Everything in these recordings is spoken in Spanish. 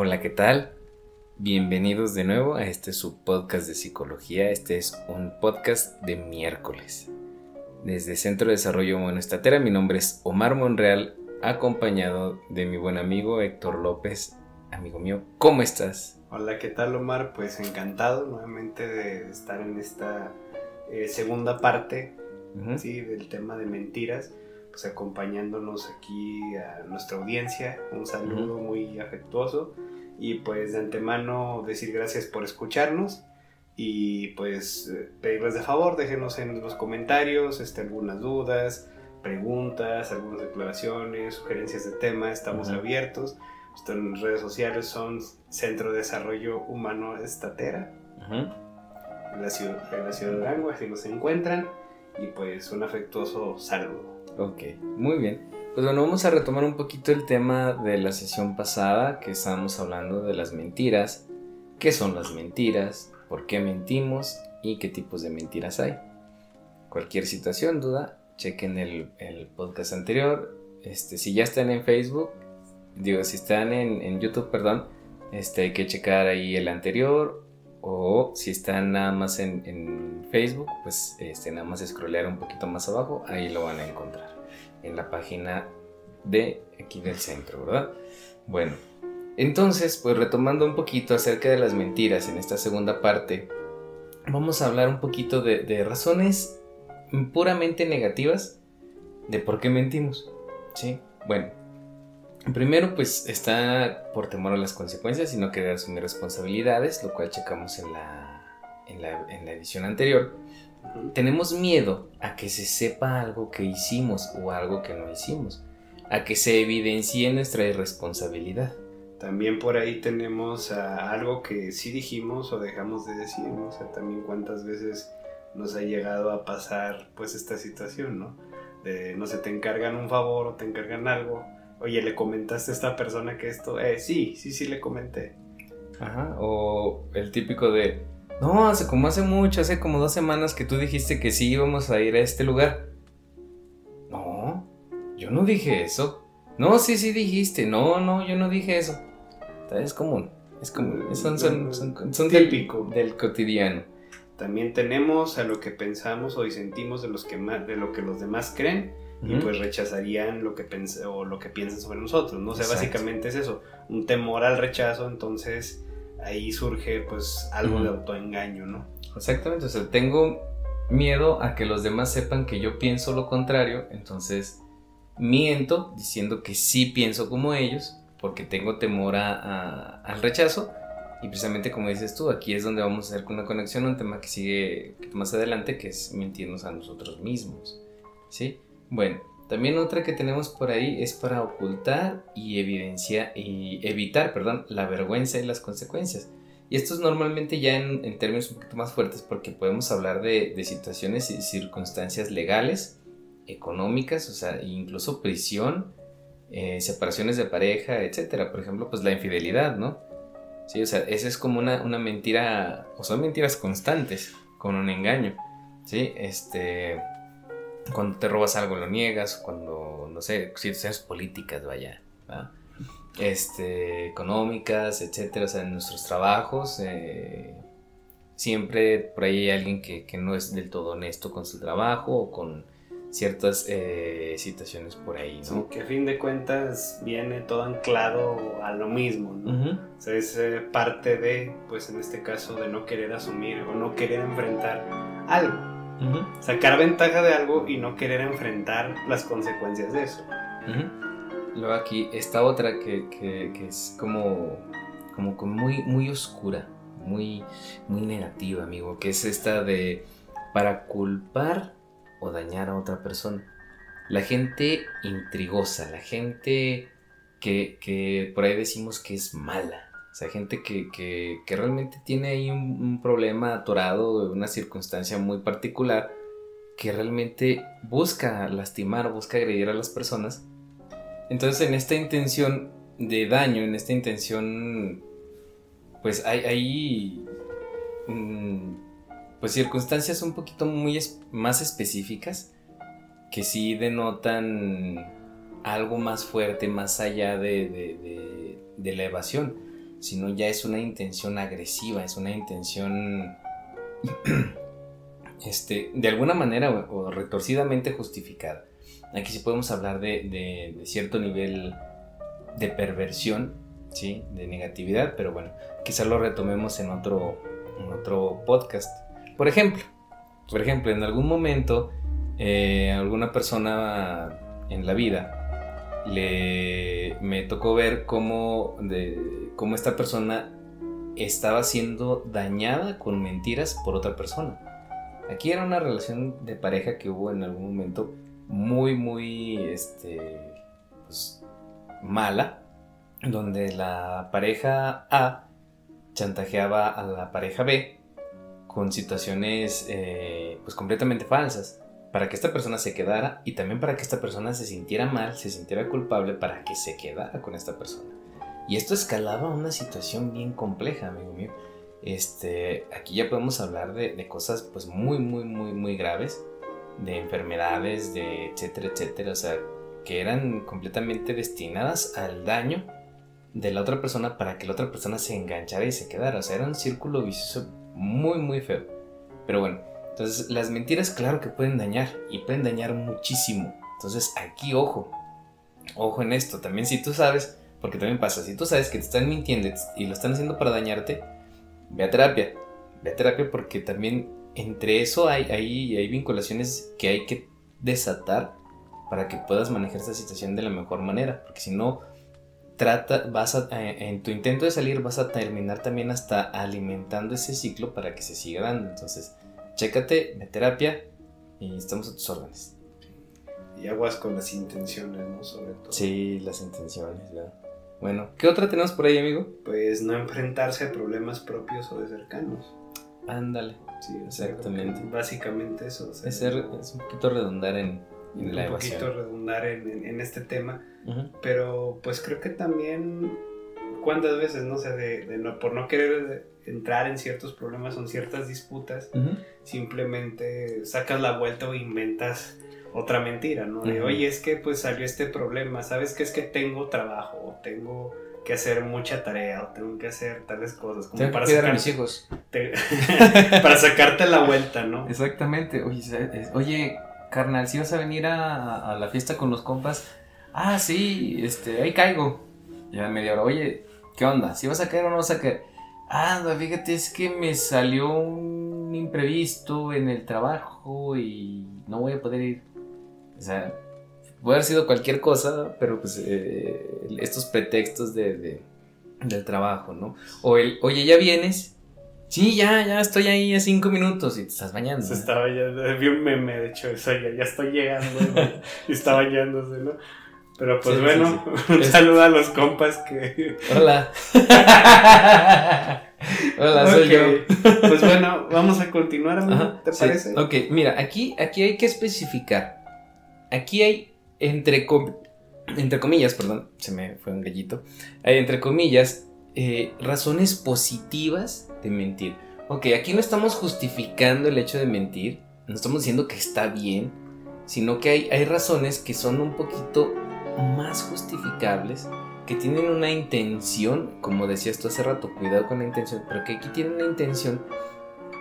Hola, ¿qué tal? Bienvenidos de nuevo a este subpodcast de psicología. Este es un podcast de miércoles. Desde Centro de Desarrollo Humano Estatera, mi nombre es Omar Monreal, acompañado de mi buen amigo Héctor López. Amigo mío, ¿cómo estás? Hola, ¿qué tal Omar? Pues encantado nuevamente de estar en esta eh, segunda parte ¿sí? del tema de mentiras pues acompañándonos aquí a nuestra audiencia. Un saludo muy afectuoso y pues de antemano decir gracias por escucharnos y pues pedirles de favor, déjenos en los comentarios este, algunas dudas, preguntas, algunas declaraciones, sugerencias de tema, estamos abiertos. Nuestras redes sociales son Centro de Desarrollo Humano Estatera, en, la ciudad, en la ciudad de Durango, así nos encuentran, y pues un afectuoso saludo. Ok, muy bien. Pues bueno, vamos a retomar un poquito el tema de la sesión pasada que estábamos hablando de las mentiras. ¿Qué son las mentiras? ¿Por qué mentimos? ¿Y qué tipos de mentiras hay? Cualquier situación, duda, chequen el, podcast anterior. Este, si ya están en Facebook, digo, si están en, YouTube, perdón, este, hay que checar ahí el anterior. O si están nada más en, en Facebook, pues este, nada más scrollear un poquito más abajo, ahí lo van a encontrar en la página de aquí del centro, ¿verdad? Bueno, entonces, pues retomando un poquito acerca de las mentiras en esta segunda parte, vamos a hablar un poquito de, razones puramente negativas de por qué mentimos, ¿sí? Bueno, primero pues está por temor a las consecuencias y no querer asumir responsabilidades, lo cual checamos en la, en la, en la edición anterior tenemos miedo a que se sepa algo que hicimos o algo que no hicimos, a que se evidencie nuestra irresponsabilidad. También por ahí tenemos algo que sí dijimos o dejamos de decir, ¿no? O sea, también cuántas veces nos ha llegado a pasar pues esta situación, ¿no? De no sé, te encargan un favor o te encargan algo. Oye, ¿le comentaste a esta persona que esto? Eh, sí, sí, sí le comenté. Ajá, o el típico de, no, hace como hace mucho, hace como dos semanas que tú dijiste que sí íbamos a ir a este lugar. No, yo no dije eso. No, sí, sí dijiste. No, no, yo no dije eso. Es común. Es común. Son, son, son, típico. Del, cotidiano. También tenemos a lo que pensamos o sentimos de, los que de lo que los demás creen y pues rechazarían lo que o lo que piensan sobre nosotros, ¿no? O sea, básicamente es eso, un temor al rechazo, entonces ahí surge pues algo de autoengaño, ¿no? Exactamente, o sea, tengo miedo a que los demás sepan que yo pienso lo contrario, entonces miento diciendo que sí pienso como ellos, porque tengo temor a, al rechazo. Y precisamente como dices tú, aquí es donde vamos a hacer una conexión a un tema que sigue más adelante, que es mentirnos a nosotros mismos. ¿Sí? Bueno, también otra que tenemos por ahí es para ocultar y evidenciar y evitar, perdón, la vergüenza y las consecuencias. Y esto es normalmente ya en, términos un poquito más fuertes porque podemos hablar de, situaciones y circunstancias legales, económicas, o sea, incluso prisión, eh, separaciones de pareja, etcétera. Por ejemplo, pues la infidelidad, ¿no? Sí, o sea, esa es como una, una mentira, o son mentiras constantes, con un engaño, ¿sí? Este cuando te robas algo lo niegas, cuando, no sé, situaciones políticas, vaya, este, económicas, etcétera, o sea, en nuestros trabajos, eh, siempre por ahí hay alguien que, no es del todo honesto con su trabajo o con ciertas eh, situaciones por ahí, ¿no? que a fin de cuentas viene todo anclado a lo mismo, ¿no? O sea, es eh, parte de, pues en este caso, de no querer asumir o no querer enfrentar algo. Sacar ventaja de algo y no querer enfrentar las consecuencias de eso. Luego aquí esta otra que, es como, como, muy, muy oscura, muy, muy negativa, amigo, que es esta de para culpar o dañar a otra persona. La gente intrigosa, la gente que, que por ahí decimos que es mala sea, gente que, realmente tiene ahí un, problema atorado, una circunstancia muy particular, que realmente busca lastimar, busca agredir a las personas. Entonces, en esta intención de daño, en esta intención, pues hay, mm, pues circunstancias un poquito muy más específicas que sí denotan algo más fuerte, más allá de, de la evasión sino ya es una intención agresiva, es una intención este, de alguna manera o, retorcidamente justificada. Aquí sí podemos hablar de, cierto nivel de perversión, ¿sí? de negatividad, pero bueno, quizás lo retomemos en otro, en otro podcast. Por ejemplo, por ejemplo, en algún momento eh, alguna persona en la vida le, me tocó ver cómo, de, cómo esta persona estaba siendo dañada con mentiras por otra persona. Aquí era una relación de pareja que hubo en algún momento muy, muy, este, pues, mala, donde la pareja A chantajeaba a la pareja B con situaciones, eh, pues, completamente falsas para que esta persona se quedara y también para que esta persona se sintiera mal, se sintiera culpable para que se quedara con esta persona. Y esto escalaba a una situación bien compleja, amigo mío. Este, aquí ya podemos hablar de, cosas pues muy, muy, muy, muy graves, de enfermedades, de etcétera, etcétera, o sea, que eran completamente destinadas al daño de la otra persona para que la otra persona se enganchara y se quedara. O sea, era un círculo vicioso muy, muy feo. Pero bueno, entonces, las mentiras, claro que pueden dañar y pueden dañar muchísimo. Entonces, aquí ojo, ojo en esto. También, si tú sabes, porque también pasa, si tú sabes que te están mintiendo y lo están haciendo para dañarte, ve a terapia. Ve a terapia porque también entre eso hay, hay, hay vinculaciones que hay que desatar para que puedas manejar esta situación de la mejor manera. Porque si no, trata, vas a, eh, en tu intento de salir vas a terminar también hasta alimentando ese ciclo para que se siga dando. Entonces, chécate, de terapia y estamos a tus órdenes. Y aguas con las intenciones, ¿no? Sobre todo. Sí, las intenciones, ya. Bueno, ¿qué otra tenemos por ahí, amigo? Pues no enfrentarse a problemas propios o de cercanos. Ándale. Sí, exactamente. Básicamente eso. es, ser, es un poquito redundar en, la evasión. Un poquito redundar en, este tema. Pero pues creo que también, ¿cuántas veces, no sé, de, no, por no querer entrar en ciertos problemas o en ciertas disputas, simplemente sacas la vuelta o inventas otra mentira, ¿no? De, oye, es que pues salió este problema, ¿sabes qué? Es que tengo trabajo, o tengo que hacer mucha tarea, o tengo que hacer tales cosas. Como tengo para que sacar... a mis hijos. para sacarte la vuelta, ¿no? Exactamente. Oye, oye carnal, si vas a venir a, a, la fiesta con los compas, ah, sí, este, ahí caigo. Ya media hora, oye, ¿qué onda? ¿Si vas a caer o no vas a caer? Ah, fíjate, es que me salió un imprevisto en el trabajo y no voy a poder ir. O sea, puede haber sido cualquier cosa, pero pues eh, estos pretextos de, del trabajo, ¿no? O el, oye, ¿ya vienes? Sí, ya, ya estoy ahí a cinco minutos y te estás bañando. Se estaba bañando, vi un meme, de hecho, eso ya, ya estoy llegando y está bañándose, ¿no? Pero pues bueno, un saludo a los compas que. Hola. Hola, soy yo. pues bueno, vamos a continuar, ¿te parece? Ok, mira, aquí, aquí hay que especificar. Aquí hay, entre, entre comillas, perdón, se me fue un gallito. Hay, entre comillas, eh, razones positivas de mentir. Ok, aquí no estamos justificando el hecho de mentir, no estamos diciendo que está bien, sino que hay, hay razones que son un poquito más justificables, que tienen una intención, como decías tú hace rato, cuidado con la intención, pero que aquí tienen una intención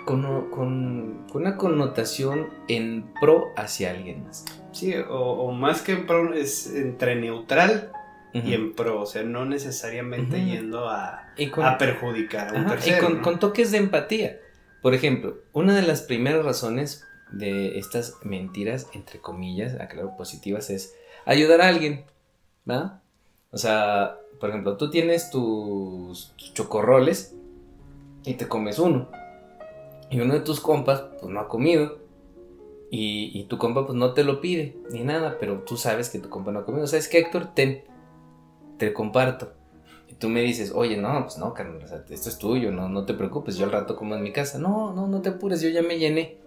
con, con, una connotación en pro hacia alguien más. Sí, o, más que en pro es entre neutral y en pro, o sea, no necesariamente yendo a, a, perjudicar a un Y con, con toques de empatía. Por ejemplo, una de las primeras razones de estas mentiras, entre comillas, aclaro positivas, es ayudar a alguien. O sea, por ejemplo, tú tienes tus, chocorroles y te comes uno. Y uno de tus compas, pues no ha comido. Y, tu compa, pues no te lo pide, ni nada, pero tú sabes que tu compa no ha comido. O sea, es que Héctor, ten, te comparto. Y tú me dices, oye, no, pues no, carnal, esto es tuyo, no, no te preocupes, yo al rato como en mi casa. No, no, no te apures, yo ya me llené.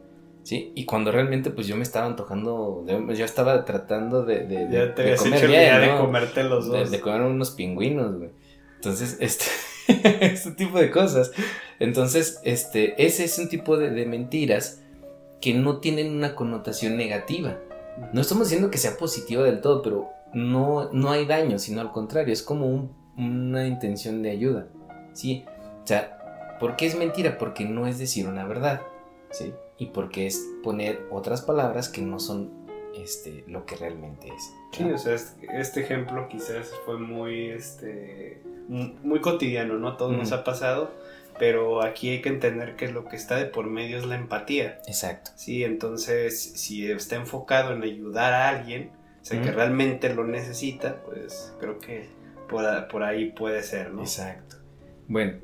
¿sí? Y cuando realmente pues yo me estaba antojando, yo estaba tratando de, de, ya te de comer bien, de comerte los dos. De, comer unos pingüinos, güey. Entonces, este, este tipo de cosas. Entonces, este, ese es un tipo de, mentiras que no tienen una connotación negativa. No estamos diciendo que sea positiva del todo, pero no, no hay daño, sino al contrario, es como una intención de ayuda. ¿sí? O sea, ¿por qué es mentira? Porque no es decir una verdad, ¿sí? Y porque es poner otras palabras que no son este, lo que realmente es. Sí, o sea, este ejemplo quizás fue muy, este, muy cotidiano, ¿no? Todo nos ha pasado, pero aquí hay que entender que lo que está de por medio es la empatía. Exacto. Sí, entonces, si está enfocado en ayudar a alguien, o sea, que realmente lo necesita, pues creo que por, ahí puede ser, ¿no? Exacto. Bueno,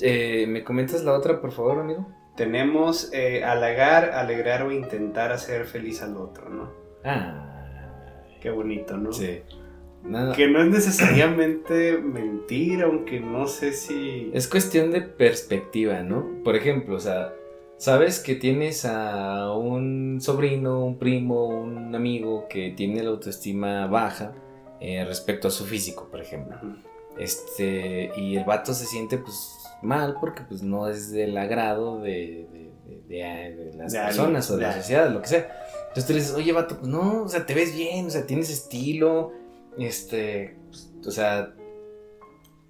eh, ¿me comentas la otra, por favor, amigo? Tenemos eh, halagar, alegrar o intentar hacer feliz al otro, ¿no? Ah. Qué bonito, ¿no? Sí. Que no es necesariamente mentir, aunque no sé si... Es cuestión de perspectiva, ¿no? Por ejemplo, o sea, sabes que tienes a un sobrino, un primo, un amigo que tiene la autoestima baja eh, respecto a su físico, por ejemplo. Este, y el vato se siente pues mal porque pues no es del agrado de, las personas o de la sociedad, lo que sea. Entonces tú le dices, oye vato, pues no, o sea, te ves bien, o sea, tienes estilo, este, pues, o sea,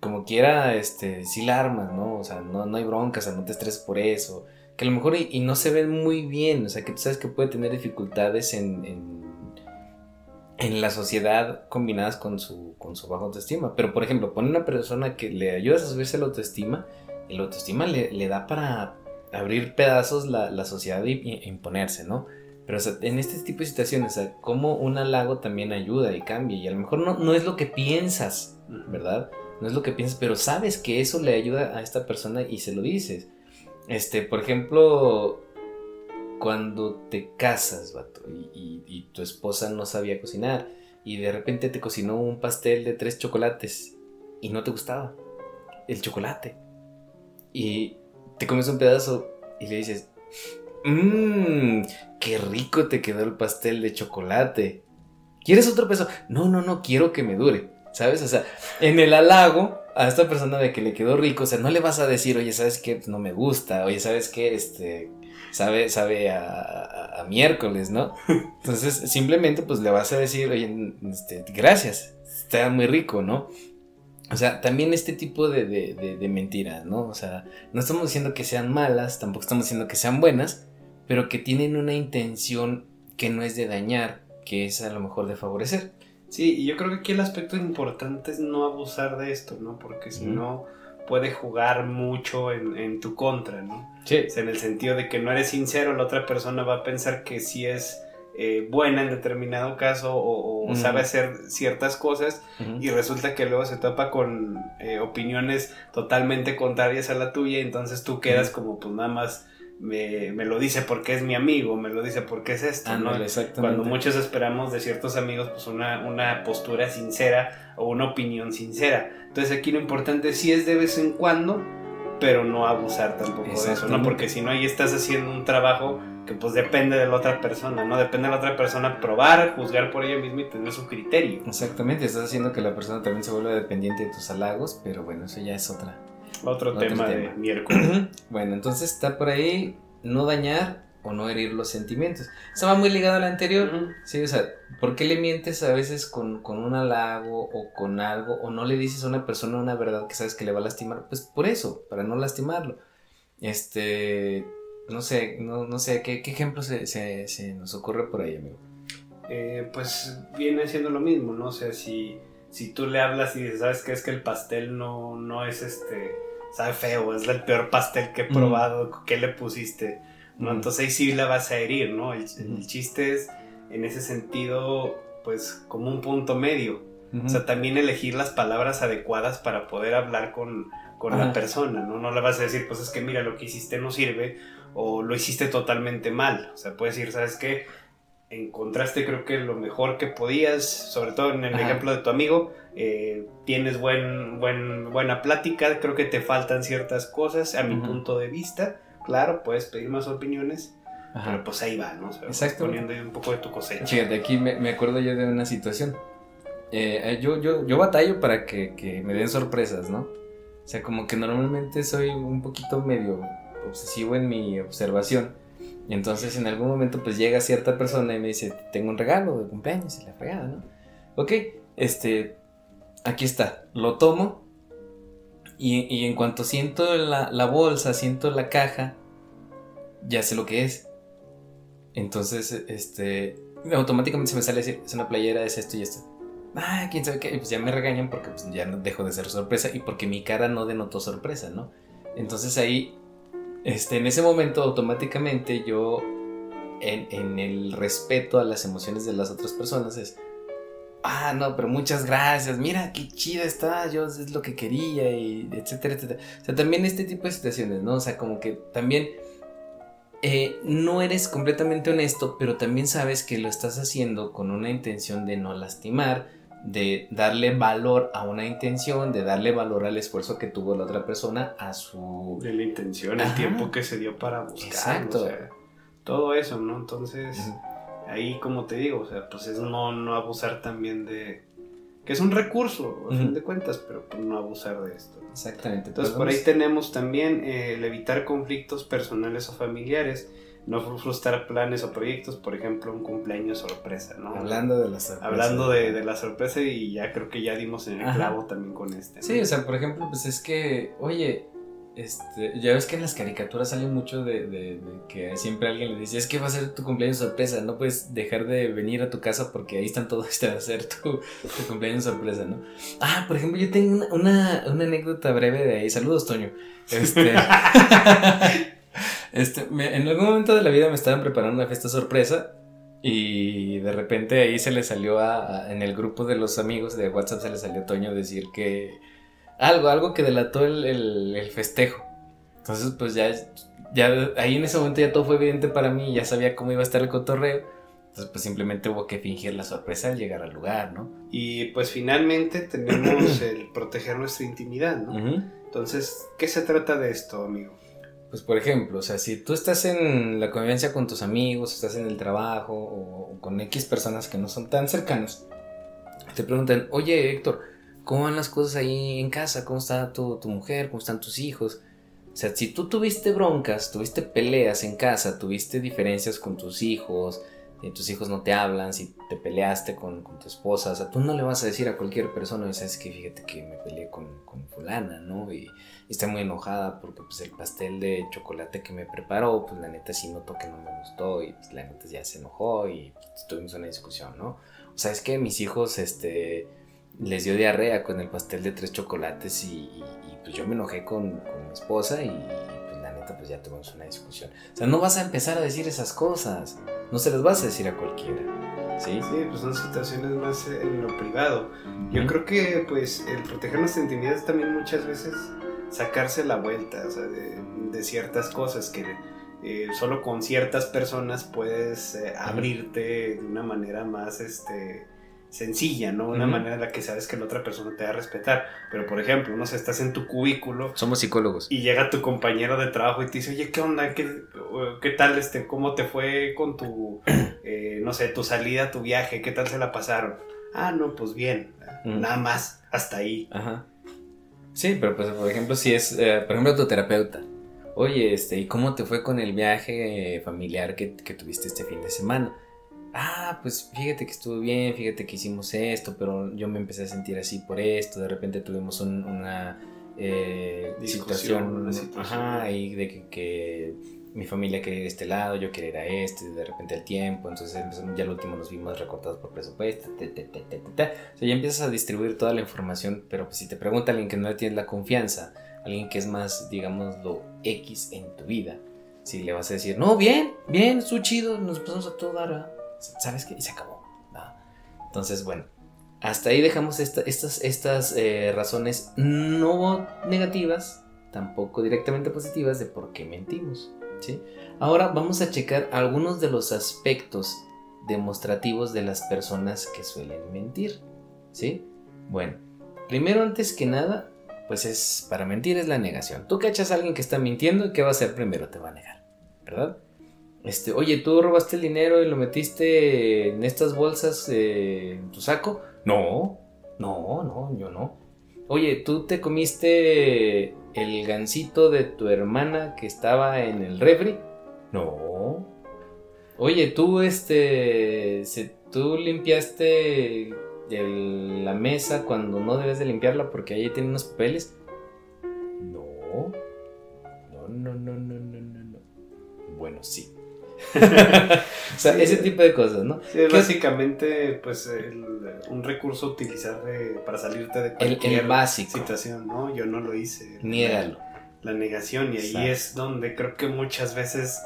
como quiera, este, sí la armas, ¿no? O sea, no, no hay broncas, o sea, no te estreses por eso. Que a lo mejor y, no se ven muy bien, o sea, que tú sabes que puede tener dificultades en, en, en, la sociedad combinadas con su, con su baja autoestima. Pero, por ejemplo, pone una persona que le ayudas a subirse la autoestima, la autoestima le, le da para abrir pedazos la, la sociedad e imponerse, ¿no? Pero en este tipo de situaciones, o como un halago también ayuda y cambia. Y a lo mejor no, no es lo que piensas, ¿verdad? No es lo que piensas, pero sabes que eso le ayuda a esta persona y se lo dices. Este, por ejemplo, cuando te casas, vato, y, y, tu esposa no sabía cocinar, y de repente te cocinó un pastel de tres chocolates y no te gustaba el chocolate. Y te comes un pedazo y le dices, mmm, qué rico te quedó el pastel de chocolate. ¿Quieres otro peso? No, no, no, quiero que me dure. ¿Sabes? O sea, en el halago a esta persona de que le quedó rico, o sea, no le vas a decir, oye, ¿sabes qué? No me gusta, oye, ¿sabes qué? Este, sabe, sabe a, miércoles, ¿no? Entonces, simplemente, pues le vas a decir, oye, este, gracias, está muy rico, ¿no? O sea, también este tipo de, de, de, mentiras, ¿no? O sea, no estamos diciendo que sean malas, tampoco estamos diciendo que sean buenas, pero que tienen una intención que no es de dañar, que es a lo mejor de favorecer. Sí, y yo creo que aquí el aspecto importante es no abusar de esto, ¿no? Porque si no puede jugar mucho en, tu contra, ¿no? Sí. en el sentido de que no eres sincero, la otra persona va a pensar que sí es eh, buena en determinado caso o, sabe hacer ciertas cosas y resulta que luego se topa con eh, opiniones totalmente contrarias a la tuya, y entonces tú quedas como pues nada más me, lo dice porque es mi amigo, me lo dice porque es esto, ¿no? Cuando muchos esperamos de ciertos amigos pues una, una postura sincera o una opinión sincera. Entonces aquí lo importante sí es de vez en cuando, pero no abusar tampoco de eso, ¿no? Porque si no ahí estás haciendo un trabajo que pues depende de la otra persona, ¿no? Depende de la otra persona probar, juzgar por ella misma y tener su criterio. Exactamente, estás haciendo que la persona también se vuelva dependiente de tus halagos, pero bueno, eso ya es otra otro, tema, de miércoles. bueno, entonces está por ahí no dañar o no herir los sentimientos. Eso va muy ligado al anterior. Sí, o sea, ¿por qué le mientes a veces con, un halago o con algo o no le dices a una persona una verdad que sabes que le va a lastimar? Pues por eso, para no lastimarlo. Este, no sé, no, sé, ¿qué, ejemplo se, nos ocurre por ahí, amigo? Eh, pues viene siendo lo mismo, ¿no? O sea, si, si tú le hablas y dices, ¿sabes qué? Es que el pastel no, no es este sabe feo, es el peor pastel que he probado, ¿qué le pusiste? ¿no? Entonces ahí sí la vas a herir, ¿no? El, chiste es, en ese sentido, pues como un punto medio. O sea, también elegir las palabras adecuadas para poder hablar con, con la persona, ¿no? No le vas a decir, pues es que mira, lo que hiciste no sirve o lo hiciste totalmente mal. O sea, puedes decir, ¿sabes qué? encontraste creo que lo mejor que podías, sobre todo en el ejemplo de tu amigo, eh, tienes buen, buen, buena plática, creo que te faltan ciertas cosas a mi punto de vista, claro, puedes pedir más opiniones, pero pues ahí va, ¿no? Exacto. Poniendo un poco de tu cosecha. Fíjate, aquí me, me acuerdo yo de una situación. Eh, eh, yo, yo, yo batallo para que, que me den sorpresas, ¿no? O sea, como que normalmente soy un poquito medio obsesivo en mi observación. Y entonces en algún momento pues llega cierta persona y me dice, tengo un regalo de cumpleaños y la fregada, ¿no? Ok, este, aquí está, lo tomo Y, en cuanto siento la, la, bolsa, siento la caja, ya sé lo que es. Entonces, este, automáticamente se me sale decir, es una playera, es esto y esto. Ah, quién sabe qué. Y pues ya me regañan porque pues, ya dejo de ser sorpresa y porque mi cara no denotó sorpresa, ¿no? Entonces ahí, este, en ese momento automáticamente yo, en, el respeto a las emociones de las otras personas, es, ah, no, pero muchas gracias, mira qué chida está, yo es lo que quería, y etcétera, etcétera. O sea, también este tipo de situaciones, ¿no? O sea, como que también eh, no eres completamente honesto, pero también sabes que lo estás haciendo con una intención de no lastimar, de darle valor a una intención, de darle valor al esfuerzo que tuvo la otra persona a su... De la intención, el tiempo que se dio para buscar. Exacto. todo eso, ¿no? Entonces ahí como te digo, o sea, pues es no, no abusar también de... Que es un recurso, a fin de cuentas, pero pues no abusar de esto. Exactamente. Entonces por ahí tenemos también eh, el evitar conflictos personales o familiares, no frustrar planes o proyectos, por ejemplo, un cumpleaños sorpresa, ¿no? Hablando de la sorpresa. Hablando de, de la sorpresa y ya creo que ya dimos en el clavo también con este. Sí, o sea, por ejemplo, pues es que, oye, este, ya ves que en las caricaturas sale mucho de, que siempre alguien le dice, es que va a ser tu cumpleaños sorpresa, no puedes dejar de venir a tu casa porque ahí están todos, este va a ser tu, cumpleaños sorpresa, ¿no? Ah, por ejemplo, yo tengo una, anécdota breve de ahí, saludos Toño. Este, este en algún momento de la vida me estaban preparando una fiesta sorpresa y de repente ahí se le salió a, en el grupo de los amigos de WhatsApp se le salió a Toño decir que algo, algo que delató el, festejo. Entonces, pues ya, ya ahí en ese momento ya todo fue evidente para mí, ya sabía cómo iba a estar el cotorreo. Entonces, pues simplemente hubo que fingir la sorpresa al llegar al lugar, ¿no? Y pues finalmente tenemos el proteger nuestra intimidad, ¿no? Entonces, ¿qué se trata de esto, amigo? Pues por ejemplo, o sea, si tú estás en la convivencia con tus amigos, estás en el trabajo o con X personas que no son tan cercanas, te preguntan, oye Héctor, ¿Cómo van las cosas ahí en casa? ¿Cómo está tu, mujer? ¿Cómo están tus hijos? O sea, si tú tuviste broncas, tuviste peleas en casa, tuviste diferencias con tus hijos, y tus hijos no te hablan, si te peleaste con, tu esposa, o sea, tú no le vas a decir a cualquier persona, sabes que fíjate que me peleé con, fulana, ¿no? Y, y, está muy enojada porque pues el pastel de chocolate que me preparó, pues la neta sí noto que no me gustó y pues la neta ya se enojó y pues, tuvimos una discusión, ¿no? O sea, es que mis hijos, este les dio diarrea con el pastel de tres chocolates y, pues yo me enojé con, mi esposa y pues la neta pues ya tuvimos una discusión. O sea, no vas a empezar a decir esas cosas, no se las vas a decir a cualquiera. Sí, sí pues son situaciones más en lo privado. Yo creo que pues el proteger nuestras intimidades también muchas veces sacarse la vuelta o sea, de, ciertas cosas que eh, solo con ciertas personas puedes eh, abrirte de una manera más este sencilla, ¿no? Una manera en la que sabes que la otra persona te va a respetar. Pero, por ejemplo, no sé, estás en tu cubículo. Somos psicólogos. Y llega tu compañero de trabajo y te dice, oye, ¿qué onda? ¿Qué, qué tal? Este, ¿Cómo te fue con tu, eh, no sé, tu salida, tu viaje? ¿Qué tal se la pasaron? Ah, no, pues bien. Nada más. Hasta ahí. Ajá. Sí, pero pues, por ejemplo, si es, eh, por ejemplo, tu terapeuta. Oye, este, ¿y cómo te fue con el viaje familiar que, que tuviste este fin de semana? ah, pues fíjate que estuvo bien, fíjate que hicimos esto, pero yo me empecé a sentir así por esto, de repente tuvimos una eh, situación, ajá, y de que, mi familia quería este lado, yo quería este, de repente el tiempo, entonces ya al último nos vimos recortados por presupuesto, o sea, ya empiezas a distribuir toda la información, pero pues si te pregunta alguien que no le tienes la confianza, alguien que es más, digamos, lo X en tu vida, si le vas a decir, no, bien, bien, estuvo chido, nos pasamos a todo dar ¿sabes qué? Y se acabó. Entonces, bueno, hasta ahí dejamos estas, estas eh, razones no negativas, tampoco directamente positivas de por qué mentimos. ¿Sí? Ahora vamos a checar algunos de los aspectos demostrativos de las personas que suelen mentir. ¿sí? Bueno, primero antes que nada, pues es para mentir es la negación. Tú cachas a alguien que está mintiendo ¿qué va a hacer primero? Te va a negar, ¿verdad? Este, oye, ¿tú robaste el dinero y lo metiste en estas bolsas eh, en tu saco? No, no, no, yo no. Oye, ¿tú te comiste el gansito de tu hermana que estaba en el refri? No. Oye, ¿tú este, tú limpiaste la mesa cuando no debes de limpiarla porque ahí tiene unos papeles? no. No, no, no, no, no, no, no. Bueno, sí. o sea, ese tipo de cosas, ¿no? Sí, es básicamente, pues, un recurso utilizar para salirte de cualquier el, básico. situación, ¿no? Yo no lo hice. Niégalo. La, negación, y ahí es donde creo que muchas veces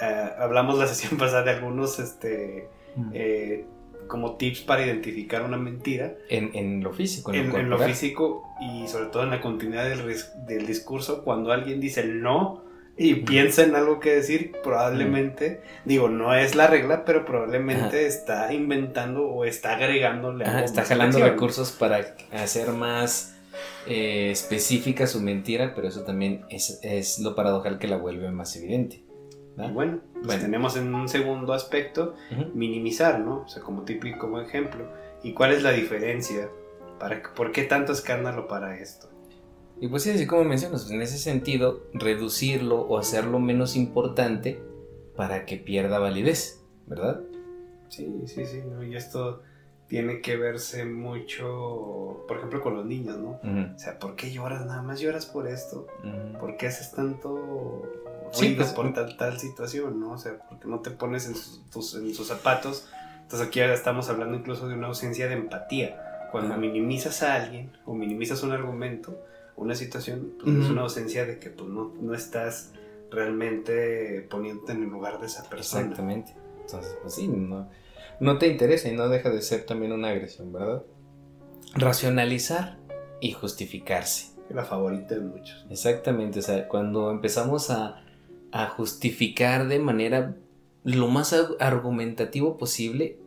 eh, hablamos la sesión pasada de algunos, este, mm. eh, como tips para identificar una mentira. En, lo físico, en, en, lo físico y sobre todo en la continuidad del, del discurso, cuando alguien dice no, y piensa en algo que decir, probablemente, digo, no es la regla, pero probablemente está inventando o está agregándole algo Está jalando recursos para hacer más eh, específica su mentira, pero eso también es, lo paradojal que la vuelve más evidente. Y bueno, pues tenemos en un segundo aspecto minimizar, ¿no? O sea, como típico ejemplo. ¿Y cuál es la diferencia? ¿Para, ¿Por qué tanto escándalo para esto? Y pues sí, así como mencionas, en ese sentido, reducirlo o hacerlo menos importante para que pierda validez, ¿verdad? Sí, sí, sí, y esto tiene que verse mucho, por ejemplo, con los niños, ¿no? O sea, ¿por qué lloras? Nada más lloras por esto. ¿Por qué haces tanto ruido pues, por tal, tal situación, ¿no? O sea, porque no te pones en sus, en sus zapatos. Entonces aquí ahora estamos hablando incluso de una ausencia de empatía. Cuando minimizas a alguien o minimizas un argumento, una situación, pues es una ausencia de que tú no, no estás realmente poniéndote en el lugar de esa persona. Exactamente. Entonces, pues sí, no, no te interesa y no deja de ser también una agresión, ¿verdad? Racionalizar y justificarse. La favorita de muchos. Exactamente, o sea, cuando empezamos a, a justificar de manera lo más argumentativo posible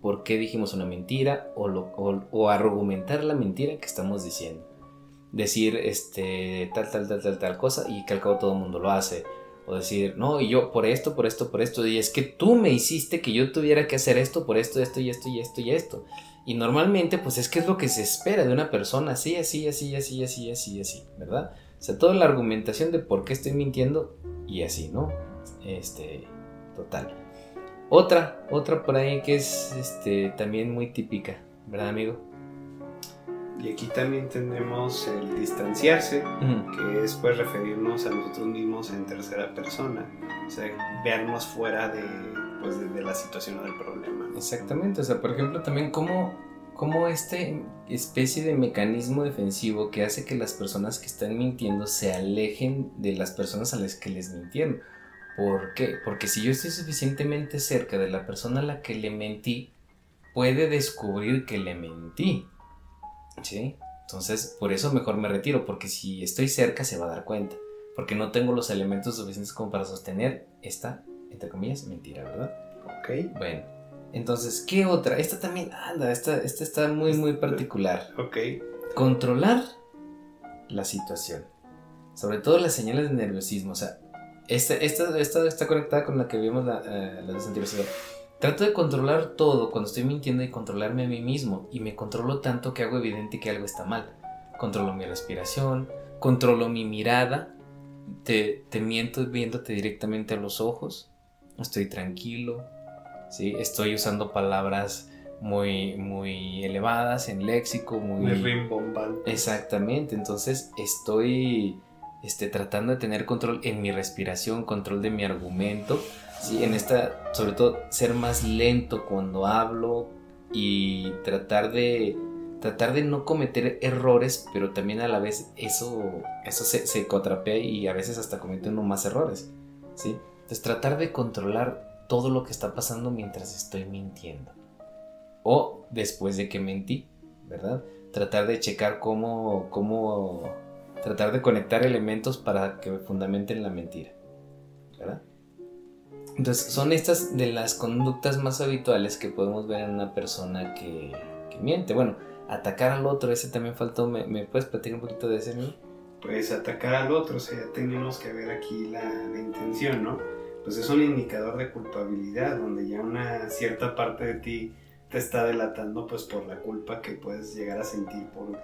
por qué dijimos una mentira o, lo, o argumentar la mentira que estamos diciendo decir este tal, tal, tal, tal, tal cosa y que al cabo todo el mundo lo hace. O decir, no, y yo por esto, por esto, por esto. Y es que tú me hiciste que yo tuviera que hacer esto, por esto, esto y esto y esto y esto. Y normalmente, pues es que es lo que se espera de una persona, así, así, así, así, así, así, así, ¿verdad? O sea, toda la argumentación de por qué estoy mintiendo y así, ¿no? Este, total. Otra, otra por ahí que es este, también muy típica, ¿verdad, amigo? Y aquí también tenemos el distanciarse, que es pues referirnos a nosotros mismos en tercera persona, o sea, vernos fuera de, pues, de, la situación o del problema. Exactamente, o sea, por ejemplo, también cómo, cómo este especie de mecanismo defensivo que hace que las personas que están mintiendo se alejen de las personas a las que les mintieron. ¿Por qué? Porque si yo estoy suficientemente cerca de la persona a la que le mentí, puede descubrir que le mentí. ¿Sí? Entonces, por eso mejor me retiro, porque si estoy cerca se va a dar cuenta, porque no tengo los elementos suficientes como para sostener esta, entre comillas, mentira, ¿verdad? Ok. Bueno, entonces, ¿qué otra? Esta también, anda, esta, esta está muy, muy particular. Ok. Controlar la situación, sobre todo las señales de nerviosismo, o sea, esta, esta, esta está conectada con la que vimos la, eh, la Trato de controlar todo cuando estoy mintiendo y controlarme a mí mismo. Y me controlo tanto que hago evidente que algo está mal. Controlo mi respiración, controlo mi mirada. Te, te miento viéndote directamente a los ojos. Estoy tranquilo. ¿sí? Estoy usando palabras muy, muy elevadas en léxico. Muy, rimbombante. Exactamente. Entonces estoy este, tratando de tener control en mi respiración, control de mi argumento Sí, en esta, sobre todo, ser más lento cuando hablo y tratar de tratar de no cometer errores, pero también a la vez eso, eso se, se contrapea y a veces hasta comete uno más errores, ¿sí? Entonces tratar de controlar todo lo que está pasando mientras estoy mintiendo. O después de que mentí, ¿verdad? Tratar de checar cómo, cómo, tratar de conectar elementos para que fundamenten la mentira, ¿verdad? Entonces, son estas de las conductas más habituales que podemos ver en una persona que, miente. Bueno, atacar al otro, ese también faltó. ¿Me, puedes platicar un poquito de ese, no? Pues atacar al otro, o sea, tenemos que ver aquí la, intención, ¿no? Pues es un indicador de culpabilidad, donde ya una cierta parte de ti te está delatando, pues por la culpa que puedes llegar a sentir por,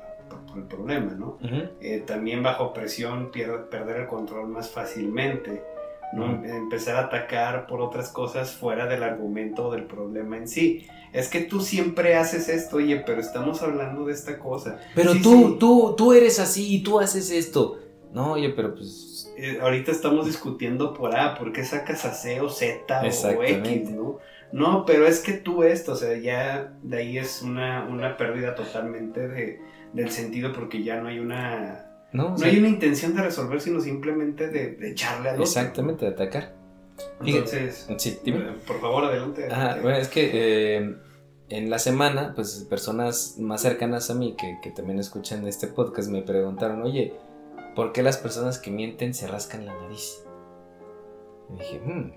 el problema, ¿no? Eh, también bajo presión perder el control más fácilmente ¿no? Empezar a atacar por otras cosas fuera del argumento del problema en sí. Es que tú siempre haces esto, oye, pero estamos hablando de esta cosa. Pero tú, tú, tú eres así y tú haces esto. No, oye, pero pues... Eh, ahorita estamos discutiendo por A, ¿por qué sacas a C o Z o X, no? No, pero es que tú esto, o sea, ya de ahí es una, una pérdida totalmente de, del sentido porque ya no hay una... No, hay una intención de resolver, sino simplemente de, echarle a otro. Exactamente, de atacar. Entonces, sí, dime. por favor, adelante. bueno, es que eh, en la semana, pues personas más cercanas a mí que, que también escuchan este podcast me preguntaron, oye, ¿por qué las personas que mienten se rascan la nariz? Y dije, hmm.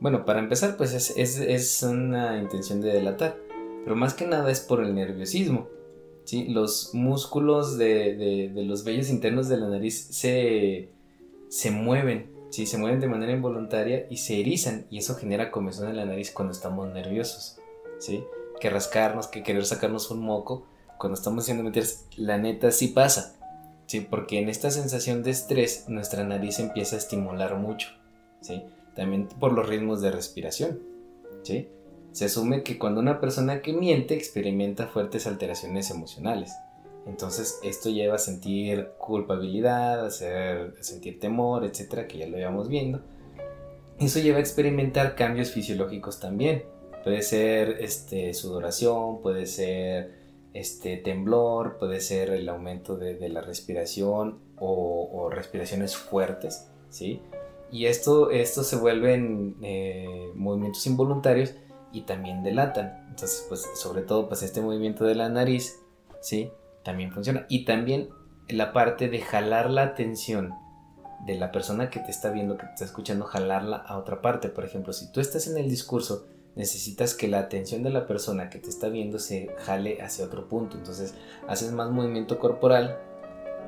Bueno, para empezar, pues es, es, una intención de delatar, pero más que nada es por el nerviosismo. Los músculos de, de, los vellos internos de la nariz se, se mueven, ¿sí? se mueven de manera involuntaria y se erizan, y eso genera comezón en la nariz cuando estamos nerviosos. ¿sí? Que rascarnos, que querer sacarnos un moco, cuando estamos haciendo mentiras, la neta sí pasa. ¿sí? Porque en esta sensación de estrés nuestra nariz empieza a estimular mucho, ¿sí? También por los ritmos de respiración, ¿sí? Se asume que cuando una persona que miente experimenta fuertes alteraciones emocionales. Entonces esto lleva a sentir culpabilidad, a, sentir temor, etcétera, que ya lo íbamos viendo. Eso lleva a experimentar cambios fisiológicos también. Puede ser este, sudoración, puede ser este temblor, puede ser el aumento de, la respiración o, respiraciones fuertes, ¿sí? Y esto, esto se vuelven eh, movimientos involuntarios y también delatan. Entonces, pues sobre todo, pues este movimiento de la nariz, ¿sí? También funciona. Y también la parte de jalar la atención de la persona que te está viendo, que te está escuchando, jalarla a otra parte. Por ejemplo, si tú estás en el discurso necesitas que la atención de la persona que te está viendo se jale hacia otro punto. Entonces haces más movimiento corporal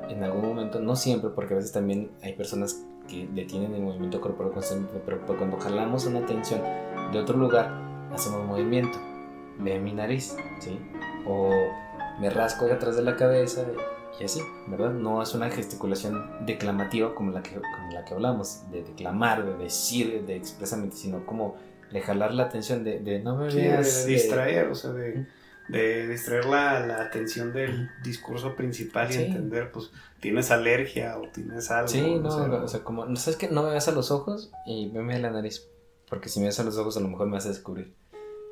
en algún momento, no siempre, porque a veces también hay personas que detienen el movimiento corporal constantemente, pero cuando jalamos una atención de otro lugar, hacemos movimiento. Ve mi nariz, ¿sí? O me rasco de atrás de la cabeza y así, ¿verdad? No es una gesticulación declamativa como la que, como la que hablamos, de declamar, de decir, de expresamente, sino como de jalar la atención, de, de no me veas. de, distraer, o sea, de, de distraer la, la, atención del discurso principal y entender, pues, tienes alergia o tienes algo. Sí, no, o sea, como, ¿sabes qué? No me veas a los ojos y veme a la nariz, porque si me ves a los ojos a lo mejor me vas a descubrir.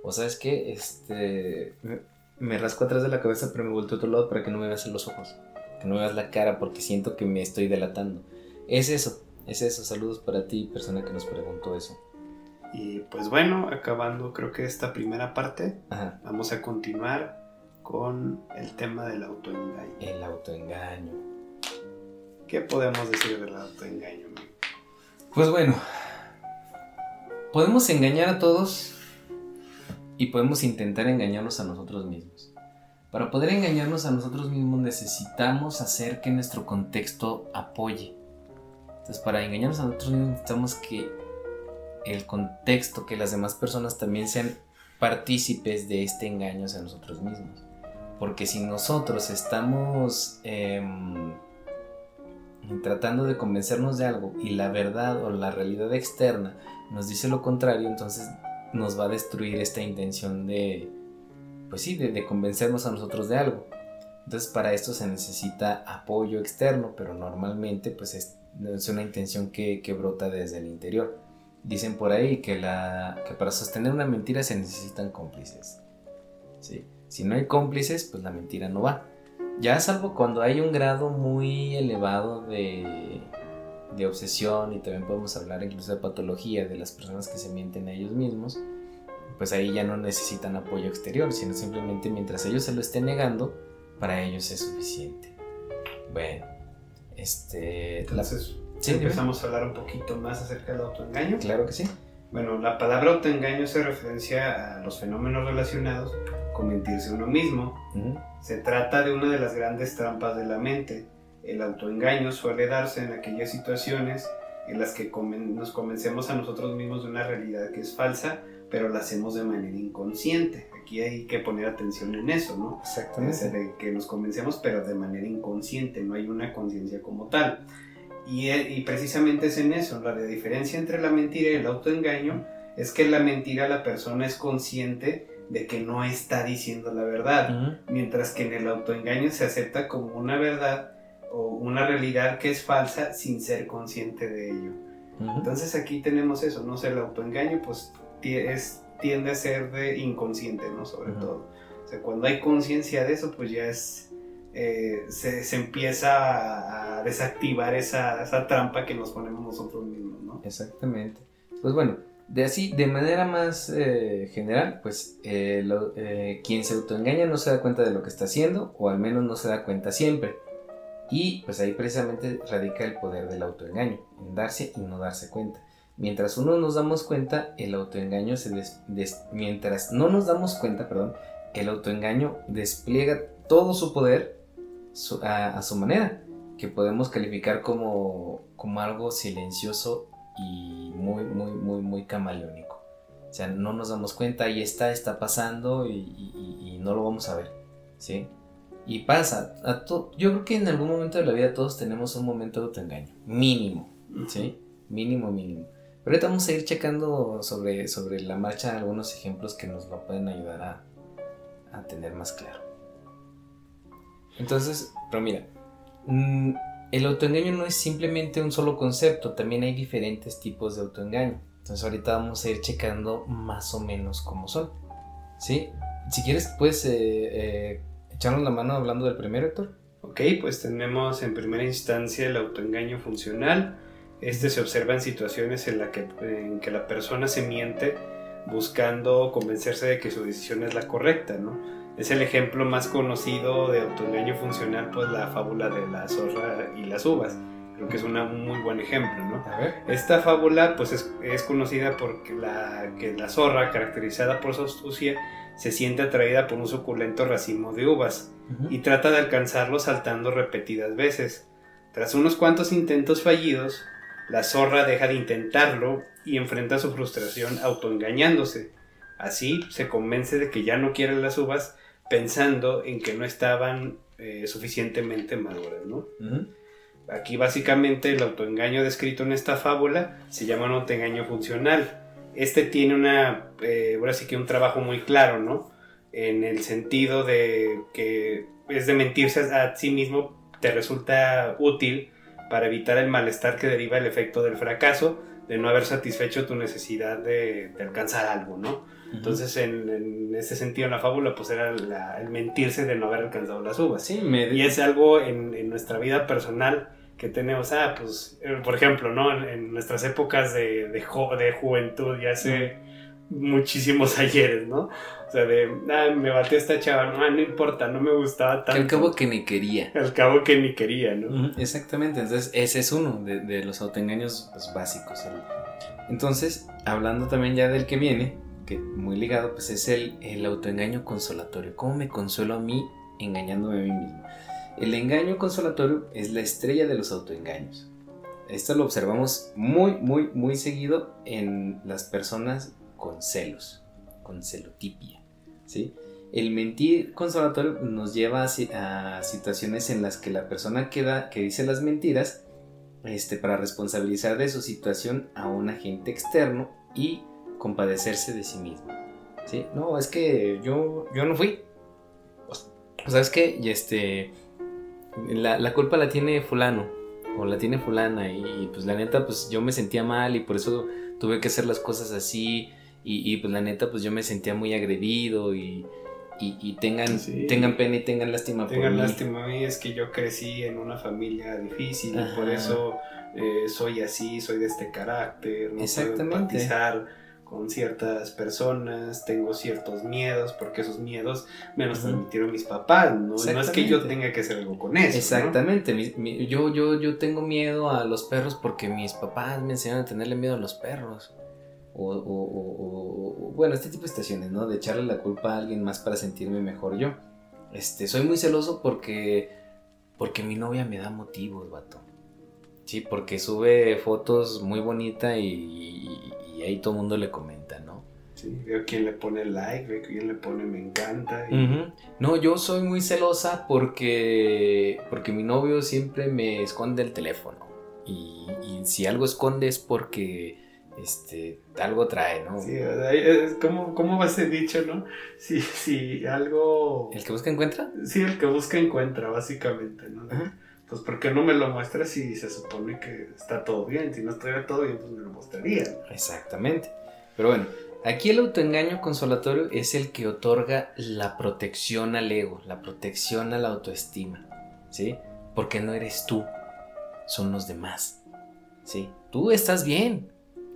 O sabes que este, me, rasco atrás de la cabeza pero me vuelto a otro lado para que no me veas a los ojos, que no me veas la cara porque siento que me estoy delatando. Es eso, es eso. Saludos para ti, persona que nos preguntó eso. Y pues bueno, acabando creo que esta primera parte, vamos a continuar con el tema del autoengaño. El autoengaño. ¿Qué podemos decir del autoengaño? Pues bueno, podemos engañar a todos y podemos intentar engañarnos a nosotros mismos. Para poder engañarnos a nosotros mismos necesitamos hacer que nuestro contexto apoye. Entonces para engañarnos a nosotros mismos necesitamos que el contexto, que las demás personas también sean partícipes de este engaño hacia nosotros mismos. Porque si nosotros estamos em, tratando de convencernos de algo y la verdad o la realidad externa nos dice lo contrario, entonces nos va a destruir esta intención de, pues sí, de, convencernos a nosotros de algo. Entonces para esto se necesita apoyo externo, pero normalmente pues es, una intención que brota desde el interior. Dicen por ahí que, la, que para sostener una mentira se necesitan cómplices. ¿sí? Si no hay cómplices, pues la mentira no va. Ya salvo cuando hay un grado muy elevado de, de obsesión y también podemos hablar incluso de patología de las personas que se mienten a ellos mismos, pues ahí ya no necesitan apoyo exterior, sino simplemente mientras ellos se lo estén negando, para ellos es suficiente. Bueno, este... Entonces, empezamos a hablar un poquito más acerca del autoengaño. Claro que sí. Bueno, la palabra autoengaño se referencia a los fenómenos relacionados con mentirse uno mismo. Se trata de una de las grandes trampas de la mente. El autoengaño suele darse en aquellas situaciones en las que nos convencemos a nosotros mismos de una realidad que es falsa, pero la hacemos de manera inconsciente. Aquí hay que poner atención en eso, ¿no? Exactamente. de que nos convencemos, pero de manera inconsciente, no hay una conciencia como tal. Y, precisamente es en eso, la diferencia entre la mentira y el autoengaño es que la mentira la persona es consciente de que no está diciendo la verdad, mientras que en el autoengaño se acepta como una verdad o una realidad que es falsa sin ser consciente de ello. Entonces aquí tenemos eso, ¿no? sé, el autoengaño pues es, tiende a ser de inconsciente, ¿no? Sobre todo. O sea, cuando hay conciencia de eso, pues ya es... Eh, se, se, empieza a, desactivar esa, esa, trampa que nos ponemos nosotros mismos, ¿no? Exactamente. Pues bueno, de así, de manera más eh, general, pues eh, quien se autoengaña no se da cuenta de lo que está haciendo, o al menos no se da cuenta siempre. Y pues ahí precisamente radica el poder del autoengaño, en darse y no darse cuenta. Mientras uno nos damos cuenta, el autoengaño se mientras no nos damos cuenta, perdón, el autoengaño despliega todo su poder a, su manera, que podemos calificar como, como algo silencioso y muy, muy, muy, muy camaleónico. O sea, no nos damos cuenta, ahí está, está pasando y, y no lo vamos a ver, ¿sí? Y pasa. A yo creo que en algún momento de la vida todos tenemos un momento de autoengaño. Mínimo. ¿Sí? Mínimo, mínimo. Pero ahorita vamos a ir checando sobre, sobre la marcha algunos ejemplos que nos lo pueden ayudar a, a tener más claro. Entonces, pero mira, mm, el autoengaño no es simplemente un solo concepto, también hay diferentes tipos de autoengaño. Entonces ahorita vamos a ir checando más o menos cómo son. ¿Sí? Si quieres, puedes eh, eh, echarnos la mano hablando del primero, Héctor. Ok, pues tenemos en primera instancia el autoengaño funcional. Este se observa en situaciones en, la que, en que la persona se miente buscando convencerse de que su decisión es la correcta, ¿no? Es el ejemplo más conocido de autoengaño funcional, pues la fábula de la zorra y las uvas. Creo que es un muy buen ejemplo, ¿no? Esta fábula, pues es, es conocida porque la, que la zorra, caracterizada por su astucia, se siente atraída por un suculento racimo de uvas y trata de alcanzarlo saltando repetidas veces. Tras unos cuantos intentos fallidos, la zorra deja de intentarlo y enfrenta su frustración autoengañándose. Así se convence de que ya no quiere las uvas pensando en que no estaban eh, suficientemente maduras, ¿no? Aquí básicamente el autoengaño descrito en esta fábula se llama un autoengaño funcional este tiene una, eh, ahora sí que un trabajo muy claro, ¿no? En el sentido de que es de mentirse a sí mismo te resulta útil para evitar el malestar que deriva el efecto del fracaso, de no haber satisfecho tu necesidad de, alcanzar algo, ¿no? Entonces, en, ese sentido, en la fábula, pues era el mentirse de no haber alcanzado las uvas. Sí, me... Y es algo en, en nuestra vida personal que tenemos, ah, pues, eh, por ejemplo, ¿no? En, nuestras épocas de, de, de, juventud, ya hace muchísimos ayeres, ¿no? O sea, de, ah, me batió esta chava, no, no importa, no me gustaba tanto. Al cabo que ni quería. Al cabo que ni quería, ¿no? exactamente, entonces ese es uno de, de los autoengaños pues, básicos. Entonces, hablando también ya del que viene, que muy ligado, pues es el, el autoengaño consolatorio. ¿Cómo me consuelo a mí engañándome a mí mismo? El engaño consolatorio es la estrella de los autoengaños. Esto lo observamos muy, muy, muy seguido en las personas con celos, con celotipia. ¿sí? El mentir consolatorio nos lleva a, situaciones en las que la persona queda, que dice las mentiras este, para responsabilizar de su situación a un agente externo y compadecerse de sí mismo. ¿sí? No, es que yo, yo no fui. O sea, que este, la, culpa la tiene fulano o la tiene fulana y, pues la neta pues yo me sentía mal y por eso tuve que hacer las cosas así y, pues la neta pues yo me sentía muy agredido y, y, tengan, tengan pena y tengan lástima tengan por mí. lástima a mí, es que yo crecí en una familia difícil y por eso eh, soy así, soy de este carácter, no Exactamente. puedo con ciertas personas, tengo ciertos miedos, porque esos miedos me los transmitieron mis papás, ¿no? no es que yo tenga que hacer algo con eso. Exactamente, yo, yo, yo tengo miedo a los perros porque mis papás me enseñaron a tenerle miedo a los perros. O, o, o, bueno, este tipo de situaciones, ¿no? De echarle la culpa a alguien más para sentirme mejor yo. Este, soy muy celoso porque, porque mi novia me da motivos, vato. Sí, porque sube fotos muy bonita y, y ahí todo el mundo le comenta, ¿no? Sí, veo quién le pone like, veo quién le pone me encanta. No, yo soy muy celosa porque, porque mi novio siempre me esconde el teléfono. Y, si algo esconde es porque este, algo trae, ¿no? Sí, ¿cómo, ¿cómo, va ese dicho, no? Si, si algo... ¿El que busca encuentra? Sí, el que busca encuentra, básicamente, ¿no? Pues, ¿por qué no me lo muestras si se supone que está todo bien? Si no estuviera todo bien, pues me lo mostraría. Exactamente. Pero bueno, aquí el autoengaño consolatorio es el que otorga la protección al ego, la protección a la autoestima, ¿sí? Porque no eres tú, son los demás, ¿sí? Tú estás bien,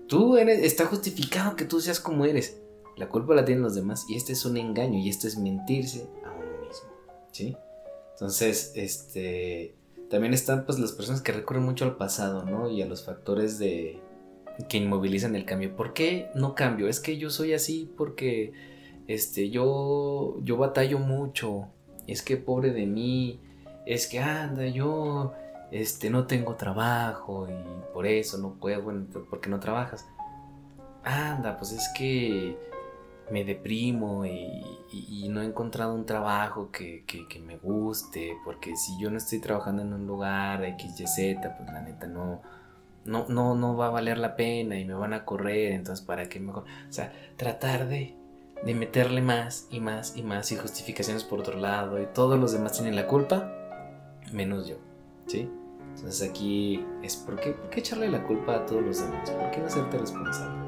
tú eres, está justificado que tú seas como eres. La culpa la tienen los demás y este es un engaño y esto es mentirse a uno mismo, ¿sí? Entonces, este también están pues las personas que recurren mucho al pasado, ¿no? Y a los factores de que inmovilizan el cambio. ¿Por qué no cambio? Es que yo soy así porque este yo yo batallo mucho. Es que pobre de mí, es que anda, yo este no tengo trabajo y por eso no puedo, bueno, porque no trabajas. Anda, pues es que me deprimo y, no he encontrado un trabajo que, me guste, porque si yo no estoy trabajando en un lugar X, Y, Z, pues la neta no, no, no, no va a valer la pena y me van a correr, entonces para qué mejor, o sea, tratar de, de meterle más y más y más y justificaciones por otro lado y todos los demás tienen la culpa, menos yo, ¿sí? Entonces aquí es, ¿por qué, ¿por qué echarle la culpa a todos los demás? ¿Por qué no hacerte responsable?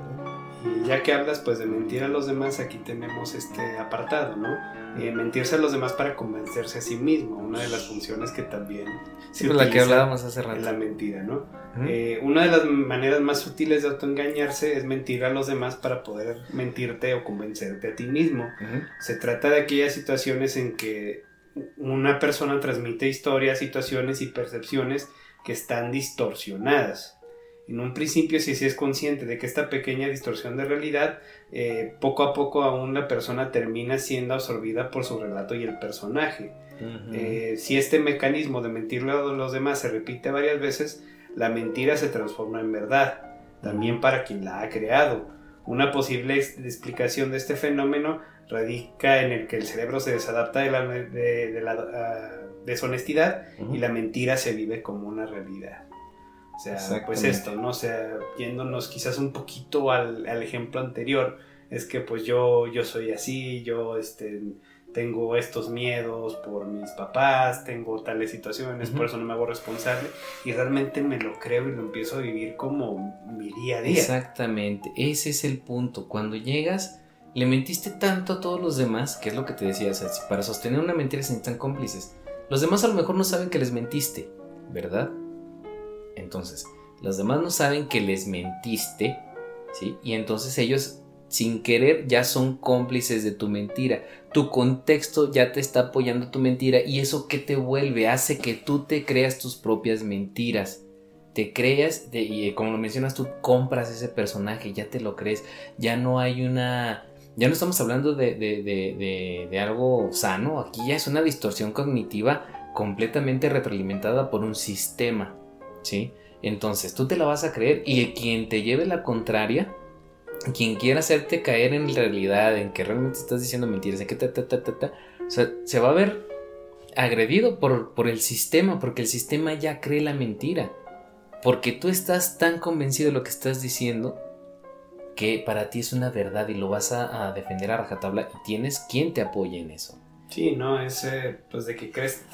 Y ya que hablas pues de mentir a los demás, aquí tenemos este apartado, ¿no? Eh, mentirse a los demás para convencerse a sí mismo, una de las funciones que también sí, pues la que hablábamos hace rato. la mentira, ¿no? Eh, una de las maneras más sutiles de autoengañarse es mentir a los demás para poder mentirte o convencerte a ti mismo. Se trata de aquellas situaciones en que una persona transmite historias, situaciones y percepciones que están distorsionadas en un principio si sí es consciente de que esta pequeña distorsión de realidad, eh, poco a poco aún la persona termina siendo absorbida por su relato y el personaje. Eh, si este mecanismo de mentirle a los demás se repite varias veces, la mentira se transforma en verdad, también para quien la ha creado. Una posible explicación de este fenómeno radica en el que el cerebro se desadapta de la, de, la ah, deshonestidad y la mentira se vive como una realidad. O sea, pues esto, ¿no? O sea, yéndonos quizás un poquito al, ejemplo anterior, es que pues yo, yo soy así, yo este, tengo estos miedos por mis papás, tengo tales situaciones, por eso no me hago responsable y realmente me lo creo y lo empiezo a vivir como mi día a día. Exactamente, ese es el punto. Cuando llegas, le mentiste tanto a todos los demás, que es lo que te decía, o sea, para sostener una mentira se necesitan cómplices. Los demás a lo mejor no saben que les mentiste, ¿verdad? Entonces, los demás no saben que les mentiste, ¿sí? Y entonces ellos, sin querer, ya son cómplices de tu mentira. Tu contexto ya te está apoyando tu mentira y eso que te vuelve hace que tú te creas tus propias mentiras. Te creas, y eh, como lo mencionas, tú compras ese personaje, ya te lo crees, ya no hay una... Ya no estamos hablando de, de, de algo sano, aquí ya es una distorsión cognitiva completamente retroalimentada por un sistema. Entonces tú te la vas a creer y quien te lleve la contraria, quien quiera hacerte caer en realidad, en que realmente estás diciendo mentiras, en que se va a ver agredido por, por el sistema, porque el sistema ya cree la mentira. Porque tú estás tan convencido de lo que estás diciendo que para ti es una verdad y lo vas a, a defender a rajatabla y tienes quien te apoye en eso. Sí, ¿no? Ese, pues de que crees,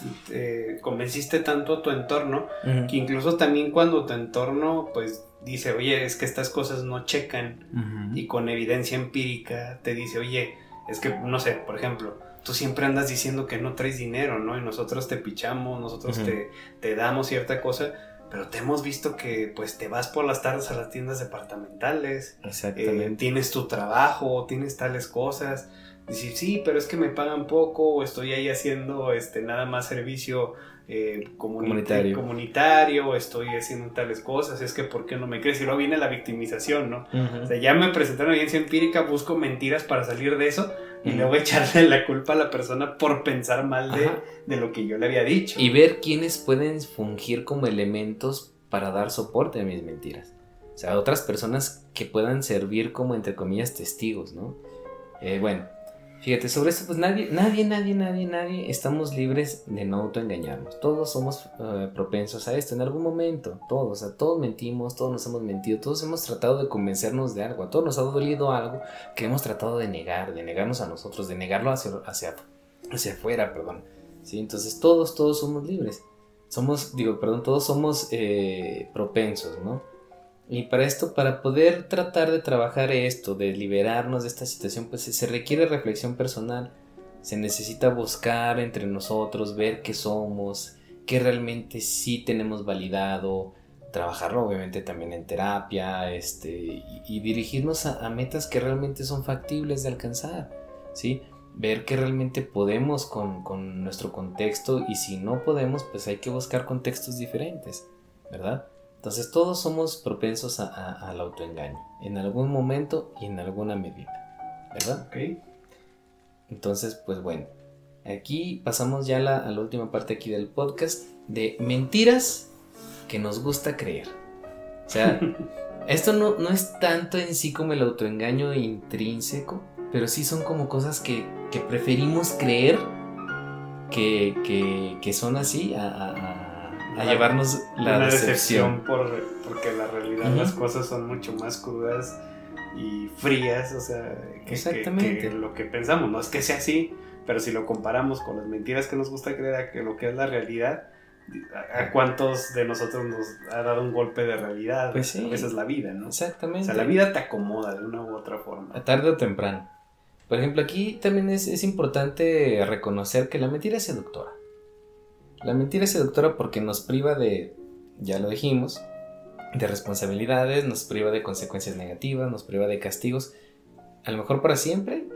convenciste tanto a tu entorno, que incluso también cuando tu entorno, pues dice, oye, es que estas cosas no checan, y con evidencia empírica te dice, oye, es que, no sé, por ejemplo, tú siempre andas diciendo que no traes dinero, ¿no? Y nosotros te pichamos, nosotros te, te damos cierta cosa, pero te hemos visto que pues te vas por las tardes a las tiendas departamentales, Exactamente. Eh, tienes tu trabajo, tienes tales cosas, decir, sí, pero es que me pagan poco o estoy ahí haciendo este, nada más servicio eh, comunitario. comunitario, estoy haciendo tales cosas, es que ¿por qué no me crees? Y luego viene la victimización, ¿no? O sea, ya me presentaron evidencia empírica, busco mentiras para salir de eso y luego echarle la culpa a la persona por pensar mal de, de, lo que yo le había dicho. Y ver quiénes pueden fungir como elementos para dar soporte a mis mentiras. O sea, otras personas que puedan servir como, entre comillas, testigos, ¿no? Eh, bueno, Fíjate, sobre esto, pues nadie, nadie, nadie, nadie, nadie estamos libres de no autoengañarnos. Todos somos eh, propensos a esto en algún momento. Todos, todos mentimos, todos nos hemos mentido, todos hemos tratado de convencernos de algo, a todos nos ha dolido algo que hemos tratado de negar, de negarnos a nosotros, de negarlo hacia, hacia, hacia afuera, perdón. ¿Sí? Entonces, todos, todos somos libres. somos, digo, perdón, todos somos eh, propensos, ¿no? Y para esto, para poder tratar de trabajar esto, de liberarnos de esta situación, pues se requiere reflexión personal. Se necesita buscar entre nosotros, ver qué somos, qué realmente sí tenemos validado, trabajarlo obviamente también en terapia, este, y, dirigirnos a, metas que realmente son factibles de alcanzar, ¿sí? Ver que realmente podemos con, con nuestro contexto y si no podemos, pues hay que buscar contextos diferentes, ¿verdad? Entonces todos somos propensos al autoengaño, en algún momento y en alguna medida, ¿verdad? Ok. Entonces, pues bueno, aquí pasamos ya a la última parte aquí del podcast de mentiras que nos gusta creer. O sea, esto no, no es tanto en sí como el autoengaño intrínseco, pero sí son como cosas que, que preferimos creer que, que, son así a a llevarnos la decepción. por, porque la realidad las cosas son mucho más crudas y frías, o sea, que, Exactamente. lo que pensamos. No es que sea así, pero si lo comparamos con las mentiras que nos gusta creer a que lo que es la realidad, ¿a cuántos de nosotros nos ha dado un golpe de realidad? Pues sí. A veces la vida, ¿no? Exactamente. O sea, la vida te acomoda de una u otra forma. A tarde o temprano. Por ejemplo, aquí también es, es importante reconocer que la mentira es seductora. La mentira es seductora porque nos priva de, ya lo dijimos, de responsabilidades, nos priva de consecuencias negativas, nos priva de castigos, a lo mejor para siempre,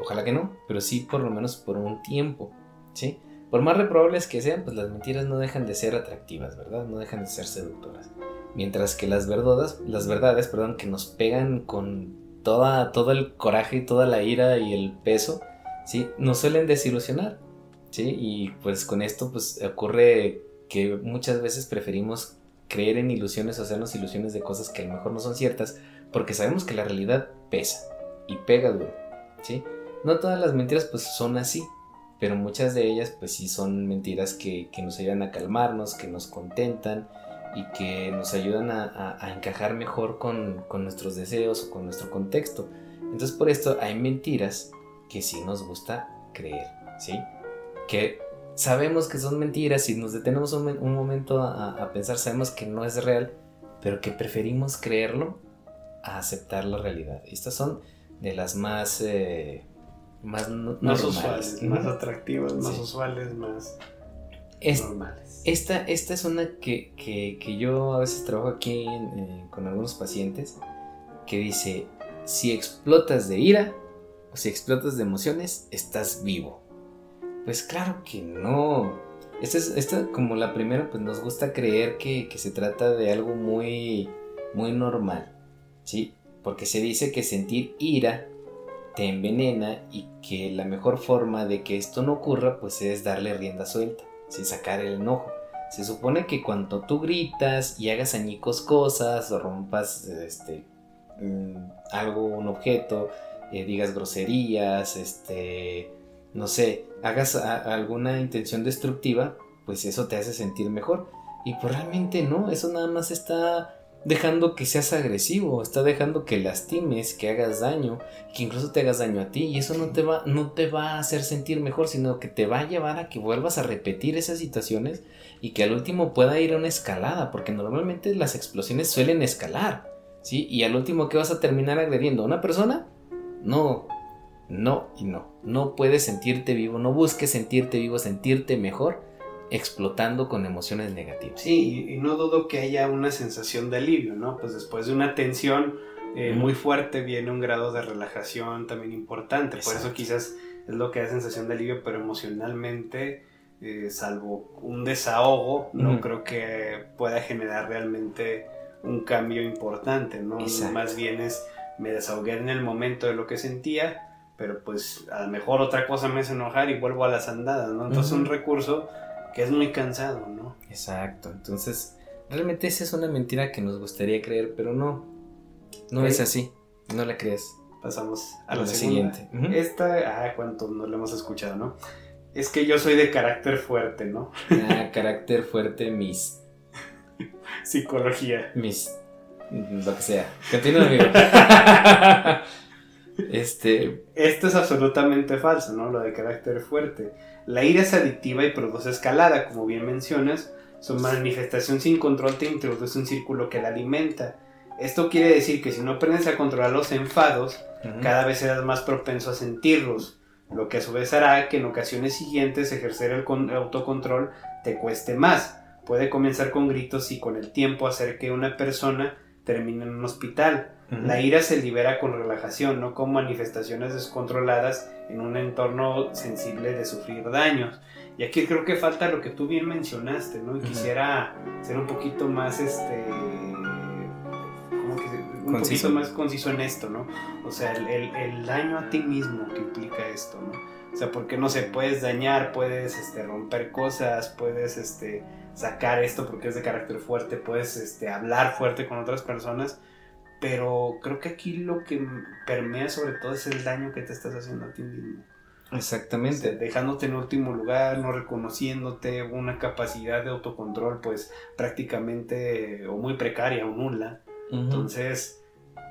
ojalá que no, pero sí por lo menos por un tiempo, ¿sí? Por más reprobables que sean, pues las mentiras no dejan de ser atractivas, ¿verdad? No dejan de ser seductoras. Mientras que las verdades, las verdades, perdón, que nos pegan con toda, todo el coraje y toda la ira y el peso, ¿sí? Nos suelen desilusionar. ¿Sí? Y pues con esto pues ocurre que muchas veces preferimos creer en ilusiones o hacernos ilusiones de cosas que a lo mejor no son ciertas porque sabemos que la realidad pesa y pega duro, ¿sí? No todas las mentiras pues son así, pero muchas de ellas pues sí son mentiras que, nos ayudan a calmarnos, que nos contentan y que nos ayudan a, encajar mejor con, con, nuestros deseos o con nuestro contexto. Entonces por esto hay mentiras que sí nos gusta creer, ¿sí? Que sabemos que son mentiras y nos detenemos un, momento a, pensar, sabemos que no es real, pero que preferimos creerlo a aceptar la realidad. Estas son de las más, eh, más, usuales, más atractivas, más usuales, más normales. Esta, esta es una que, que, yo a veces trabajo aquí eh, con algunos pacientes que dice, si explotas de ira o si explotas de emociones, estás vivo. Pues claro que no. Esta es esta como la primera, pues nos gusta creer que, se trata de algo muy, muy normal, ¿sí? Porque se dice que sentir ira te envenena y que la mejor forma de que esto no ocurra, pues es darle rienda suelta, sin sacar el enojo. Se supone que cuando tú gritas y hagas añicos cosas o rompas este, mm, algo, un objeto, eh, digas groserías, este, no sé, hagas alguna intención destructiva, pues eso te hace sentir mejor. Y pues realmente no, eso nada más está dejando que seas agresivo, está dejando que lastimes, que hagas daño, que incluso te hagas daño a ti y eso no te va no te va a hacer sentir mejor, sino que te va a llevar a que vuelvas a repetir esas situaciones y que al último pueda ir a una escalada, porque normalmente las explosiones suelen escalar, ¿sí? Y al último que vas a terminar agrediendo a una persona? No, no y no. No puedes sentirte vivo, no busques sentirte vivo, sentirte mejor explotando con emociones negativas. Sí, y, no dudo que haya una sensación de alivio, ¿no? Pues después de una tensión eh, muy fuerte viene un grado de relajación también importante. Por eso quizás es lo que da sensación de alivio, pero emocionalmente, eh, salvo un desahogo, no creo que pueda generar realmente un cambio importante, ¿no? Más bien es, me desahogué en el momento de lo que sentía, pero pues a lo mejor otra cosa me hace enojar y vuelvo a las andadas, ¿no? Entonces es un recurso que es muy cansado, ¿no? Exacto, entonces realmente esa es una mentira que nos gustaría creer, pero no, no es así, no la crees. Pasamos a, la, siguiente. Esta, ah, cuánto no la hemos escuchado, ¿no? Es que yo soy de carácter fuerte, ¿no? Ah, carácter fuerte, mis... Psicología. Mis... Lo que sea. Continúa, amigo. Este... Esto es absolutamente falso, ¿no? Lo de carácter fuerte. La ira es adictiva y produce escalada, como bien mencionas, Su manifestación sin control te introduce un círculo que la alimenta. Esto quiere decir que si no aprendes a controlar los enfados, cada vez serás más propenso a sentirlos, lo que a su vez hará que en ocasiones siguientes ejercer el autocontrol te cueste más. Puede comenzar con gritos y con el tiempo hacer que una persona termine en un hospital. La ira se libera con relajación, no con manifestaciones descontroladas en un entorno sensible de sufrir daños. Y aquí creo que falta lo que tú bien mencionaste, ¿no? Y quisiera ser un poquito más, este, un poquito más conciso en esto, ¿no? O sea, el, el, daño a ti mismo que implica esto, ¿no? O sea, porque no sé, puedes dañar, puedes este, romper cosas, puedes este, sacar esto porque es de carácter fuerte, puedes este, hablar fuerte con otras personas, pero creo que aquí lo que permea sobre todo es el daño que te estás haciendo a ti mismo. Exactamente. dejándote en último lugar, no reconociéndote, una capacidad de autocontrol pues prácticamente o muy precaria o nula. Entonces,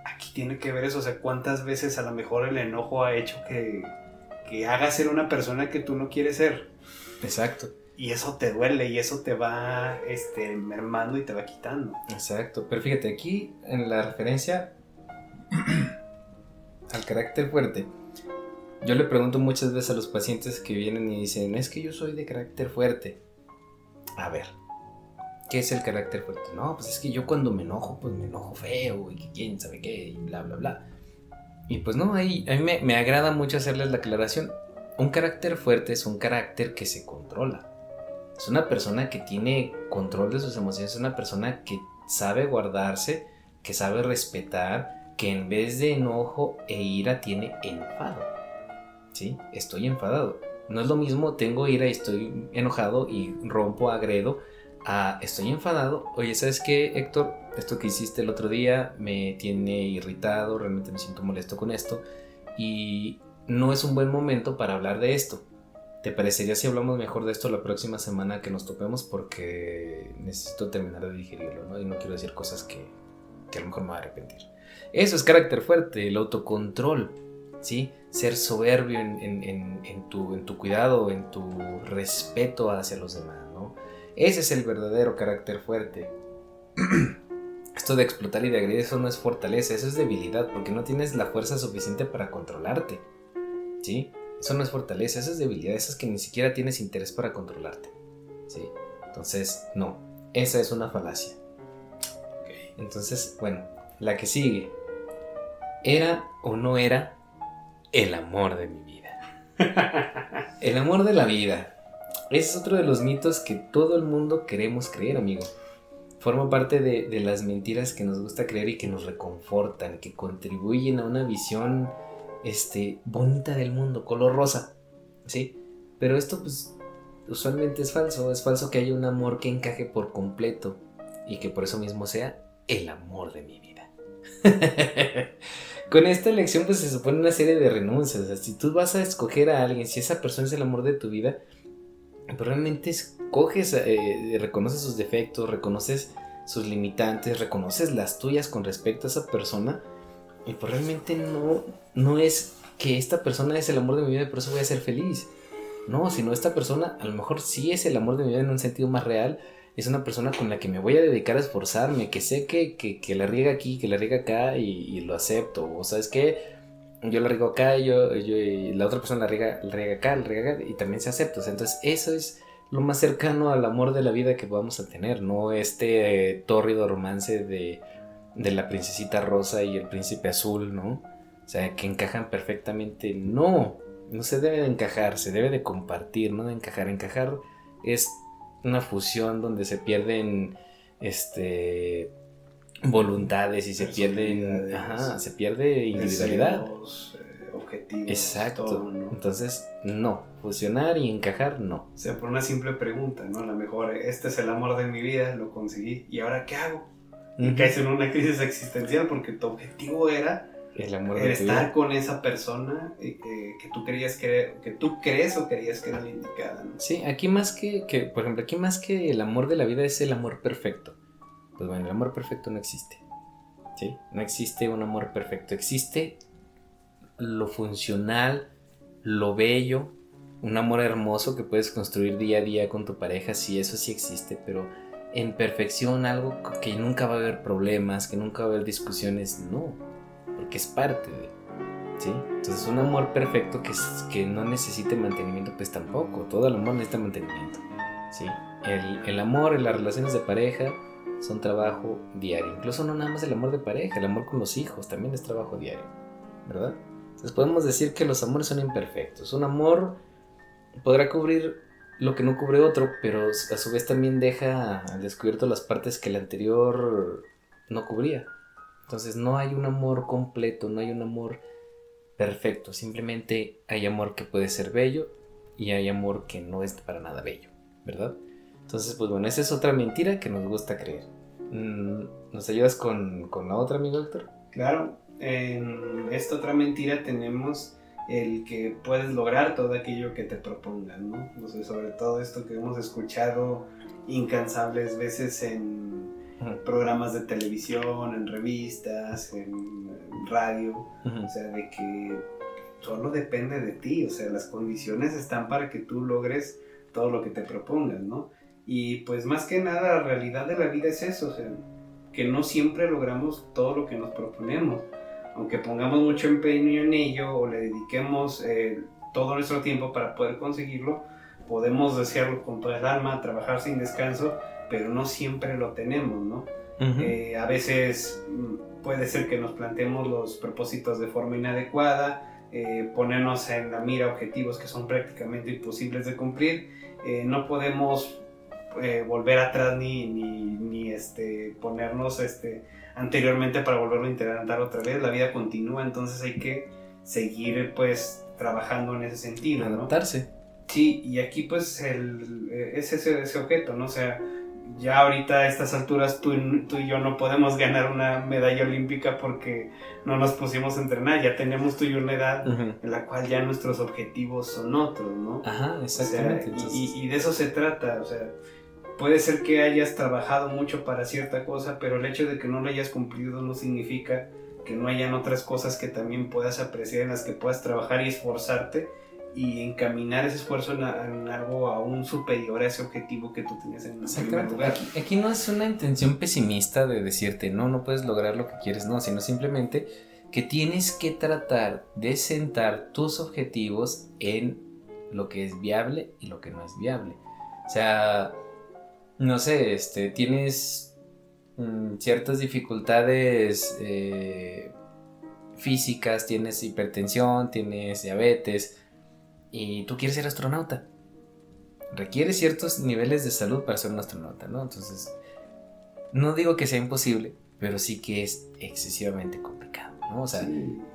aquí tiene que ver eso, o sea, cuántas veces a lo mejor el enojo ha hecho que, que hagas ser una persona que tú no quieres ser. Exacto. Y eso te duele y eso te va este, mermando y te va quitando. Exacto. Pero fíjate, aquí en la referencia al carácter fuerte, yo le pregunto muchas veces a los pacientes que vienen y dicen, es que yo soy de carácter fuerte. A ver, ¿qué es el carácter fuerte? No, pues es que yo cuando me enojo, pues me enojo feo y quién sabe qué y bla, bla, bla. Y pues no, ahí, a mí me agrada mucho hacerles la aclaración. Un carácter fuerte es un carácter que se controla. Es una persona que tiene control de sus emociones, es una persona que sabe guardarse, que sabe respetar, que en vez de enojo e ira tiene enfado. ¿sí? Estoy enfadado. No es lo mismo tengo ira y estoy enojado y rompo, agredo, a estoy enfadado. Oye, ¿sabes qué, Héctor? Esto que hiciste el otro día me tiene irritado, realmente me siento molesto con esto y no es un buen momento para hablar de esto. ¿Te parecería si hablamos mejor de esto la próxima semana que nos topemos? Porque necesito terminar de digerirlo, ¿no? Y no quiero decir cosas que, que a lo mejor me voy a arrepentir. Eso es carácter fuerte, el autocontrol. Ser soberbio en, tu, cuidado, en tu respeto hacia los demás, ¿no? Ese es el verdadero carácter fuerte. Esto de explotar y de agredir, eso no es fortaleza, eso es debilidad, porque no tienes la fuerza suficiente para controlarte, ¿sí? Eso no es fortaleza, eso es debilidad, eso es que ni siquiera tienes interés para controlarte, ¿sí? Entonces, no, esa es una falacia. Entonces, bueno, la que sigue. ¿Era o no era el amor de mi vida. El amor de la vida. Es otro de los mitos que todo el mundo queremos creer, amigo. Forma parte de, las mentiras que nos gusta creer y que nos reconfortan, que contribuyen a una visión este, bonita del mundo, color rosa. ¿Sí? Pero esto, pues, usualmente es falso. Es falso que haya un amor que encaje por completo y que por eso mismo sea el amor de mi vida. con esta elección pues se supone una serie de renuncias. Si tú vas a escoger a alguien, si esa persona es el amor de tu vida, pero pues, realmente escoges, eh, reconoces sus defectos, reconoces sus limitantes, reconoces las tuyas con respecto a esa persona. Y pues realmente no, no es que esta persona es el amor de mi vida y por eso voy a ser feliz. No, sino esta persona a lo mejor sí es el amor de mi vida en un sentido más real, es una persona con la que me voy a dedicar a esforzarme, que sé que, que, la riega aquí, que la riega acá y, lo acepto. O sabes que yo la riego acá, yo, yo, y la otra persona la riega, la riega acá, la riega acá y también se acepta. entonces eso es lo más cercano al amor de la vida que vamos a tener, no este eh, tórrido romance de, de la princesita rosa y el príncipe azul, ¿no? O sea, que encajan perfectamente. No, no se debe de encajar, se debe de compartir, no de encajar. Encajar es una fusión donde se pierden este voluntades y se pierden ajá, se pierde individualidad. Eh, objetivos exacto. entonces no fusionar y encajar no. O sea por una simple pregunta no a lo mejor este es el amor de mi vida lo conseguí y ahora qué hago y caes en una crisis existencial porque tu objetivo era el amor de estar con esa persona que, que, tú querías que, que tú crees o querías que era la indicada. ¿no? Sí, aquí más que, que, por ejemplo, aquí más que el amor de la vida es el amor perfecto. Pues bueno, el amor perfecto no existe. ¿Sí? No existe un amor perfecto. Existe lo funcional, lo bello, un amor hermoso que puedes construir día a día con tu pareja, sí, eso sí existe, pero en perfección algo que nunca va a haber problemas, que nunca va a haber discusiones, no, porque es parte de, ¿sí? Entonces un amor perfecto que, que no necesite mantenimiento, pues tampoco, todo el amor necesita mantenimiento, ¿sí? El, el amor las relaciones de pareja son trabajo diario, incluso no nada más el amor de pareja, el amor con los hijos también es trabajo diario, ¿verdad? Entonces podemos decir que los amores son imperfectos, un amor podrá cubrir lo que no cubre otro, pero a su vez también deja al descubierto las partes que el anterior no cubría. Entonces no hay un amor completo, no hay un amor perfecto, simplemente hay amor que puede ser bello y hay amor que no es para nada bello, ¿verdad? Entonces, pues bueno, esa es otra mentira que nos gusta creer. Mm, ¿Nos ayudas con, con la otra, amigo doctor? Claro, en esta otra mentira tenemos el que puedes lograr todo aquello que te propongan, ¿no? O sea, sobre todo esto que hemos escuchado incansables veces en programas de televisión, en revistas, en, radio, o sea, de que solo depende de ti, o sea, las condiciones están para que tú logres todo lo que te propongan, ¿no? Y pues más que nada la realidad de la vida es eso, o sea, que no siempre logramos todo lo que nos proponemos aunque pongamos mucho empeño en ello o le dediquemos eh, todo nuestro tiempo para poder conseguirlo, podemos desearlo con toda el alma, trabajar sin descanso, pero no siempre lo tenemos, ¿no? Eh, a veces mm, puede ser que nos planteemos los propósitos de forma inadecuada, eh, ponernos en la mira objetivos que son prácticamente imposibles de cumplir, no podemos volver atrás ni, ni, ni, este, ponernos este, anteriormente para volverlo a intentar otra vez. La vida continúa, entonces hay que seguir pues trabajando en ese sentido. Adaptarse. Sí, y aquí pues el, es ese, ese objeto, ¿no? O sea, ya ahorita a estas alturas tú, tú, y yo no podemos ganar una medalla olímpica porque no nos pusimos a entrenar, ya tenemos tú y yo una edad en la cual ya nuestros objetivos son otros, ¿no? Ajá, exactamente. y, y, de eso se trata, o sea, puede ser que hayas trabajado mucho para cierta cosa, pero el hecho de que no lo hayas cumplido no significa que no hayan otras cosas que también puedas apreciar, en las que puedas trabajar y esforzarte y encaminar ese esfuerzo en, algo aún superior a ese objetivo que tú tenías en primer lugar. Aquí, no es una intención pesimista de decirte, no, no puedes lograr lo que quieres, no, sino simplemente que tienes que tratar de sentar tus objetivos en lo que es viable y lo que no es viable. O sea, no sé, este, tienes mm, ciertas dificultades eh, físicas, tienes hipertensión, tienes diabetes y tú quieres ser astronauta. Requiere ciertos niveles de salud para ser un astronauta, ¿no? Entonces, no digo que sea imposible, pero sí que es excesivamente complicado, ¿no? O sea,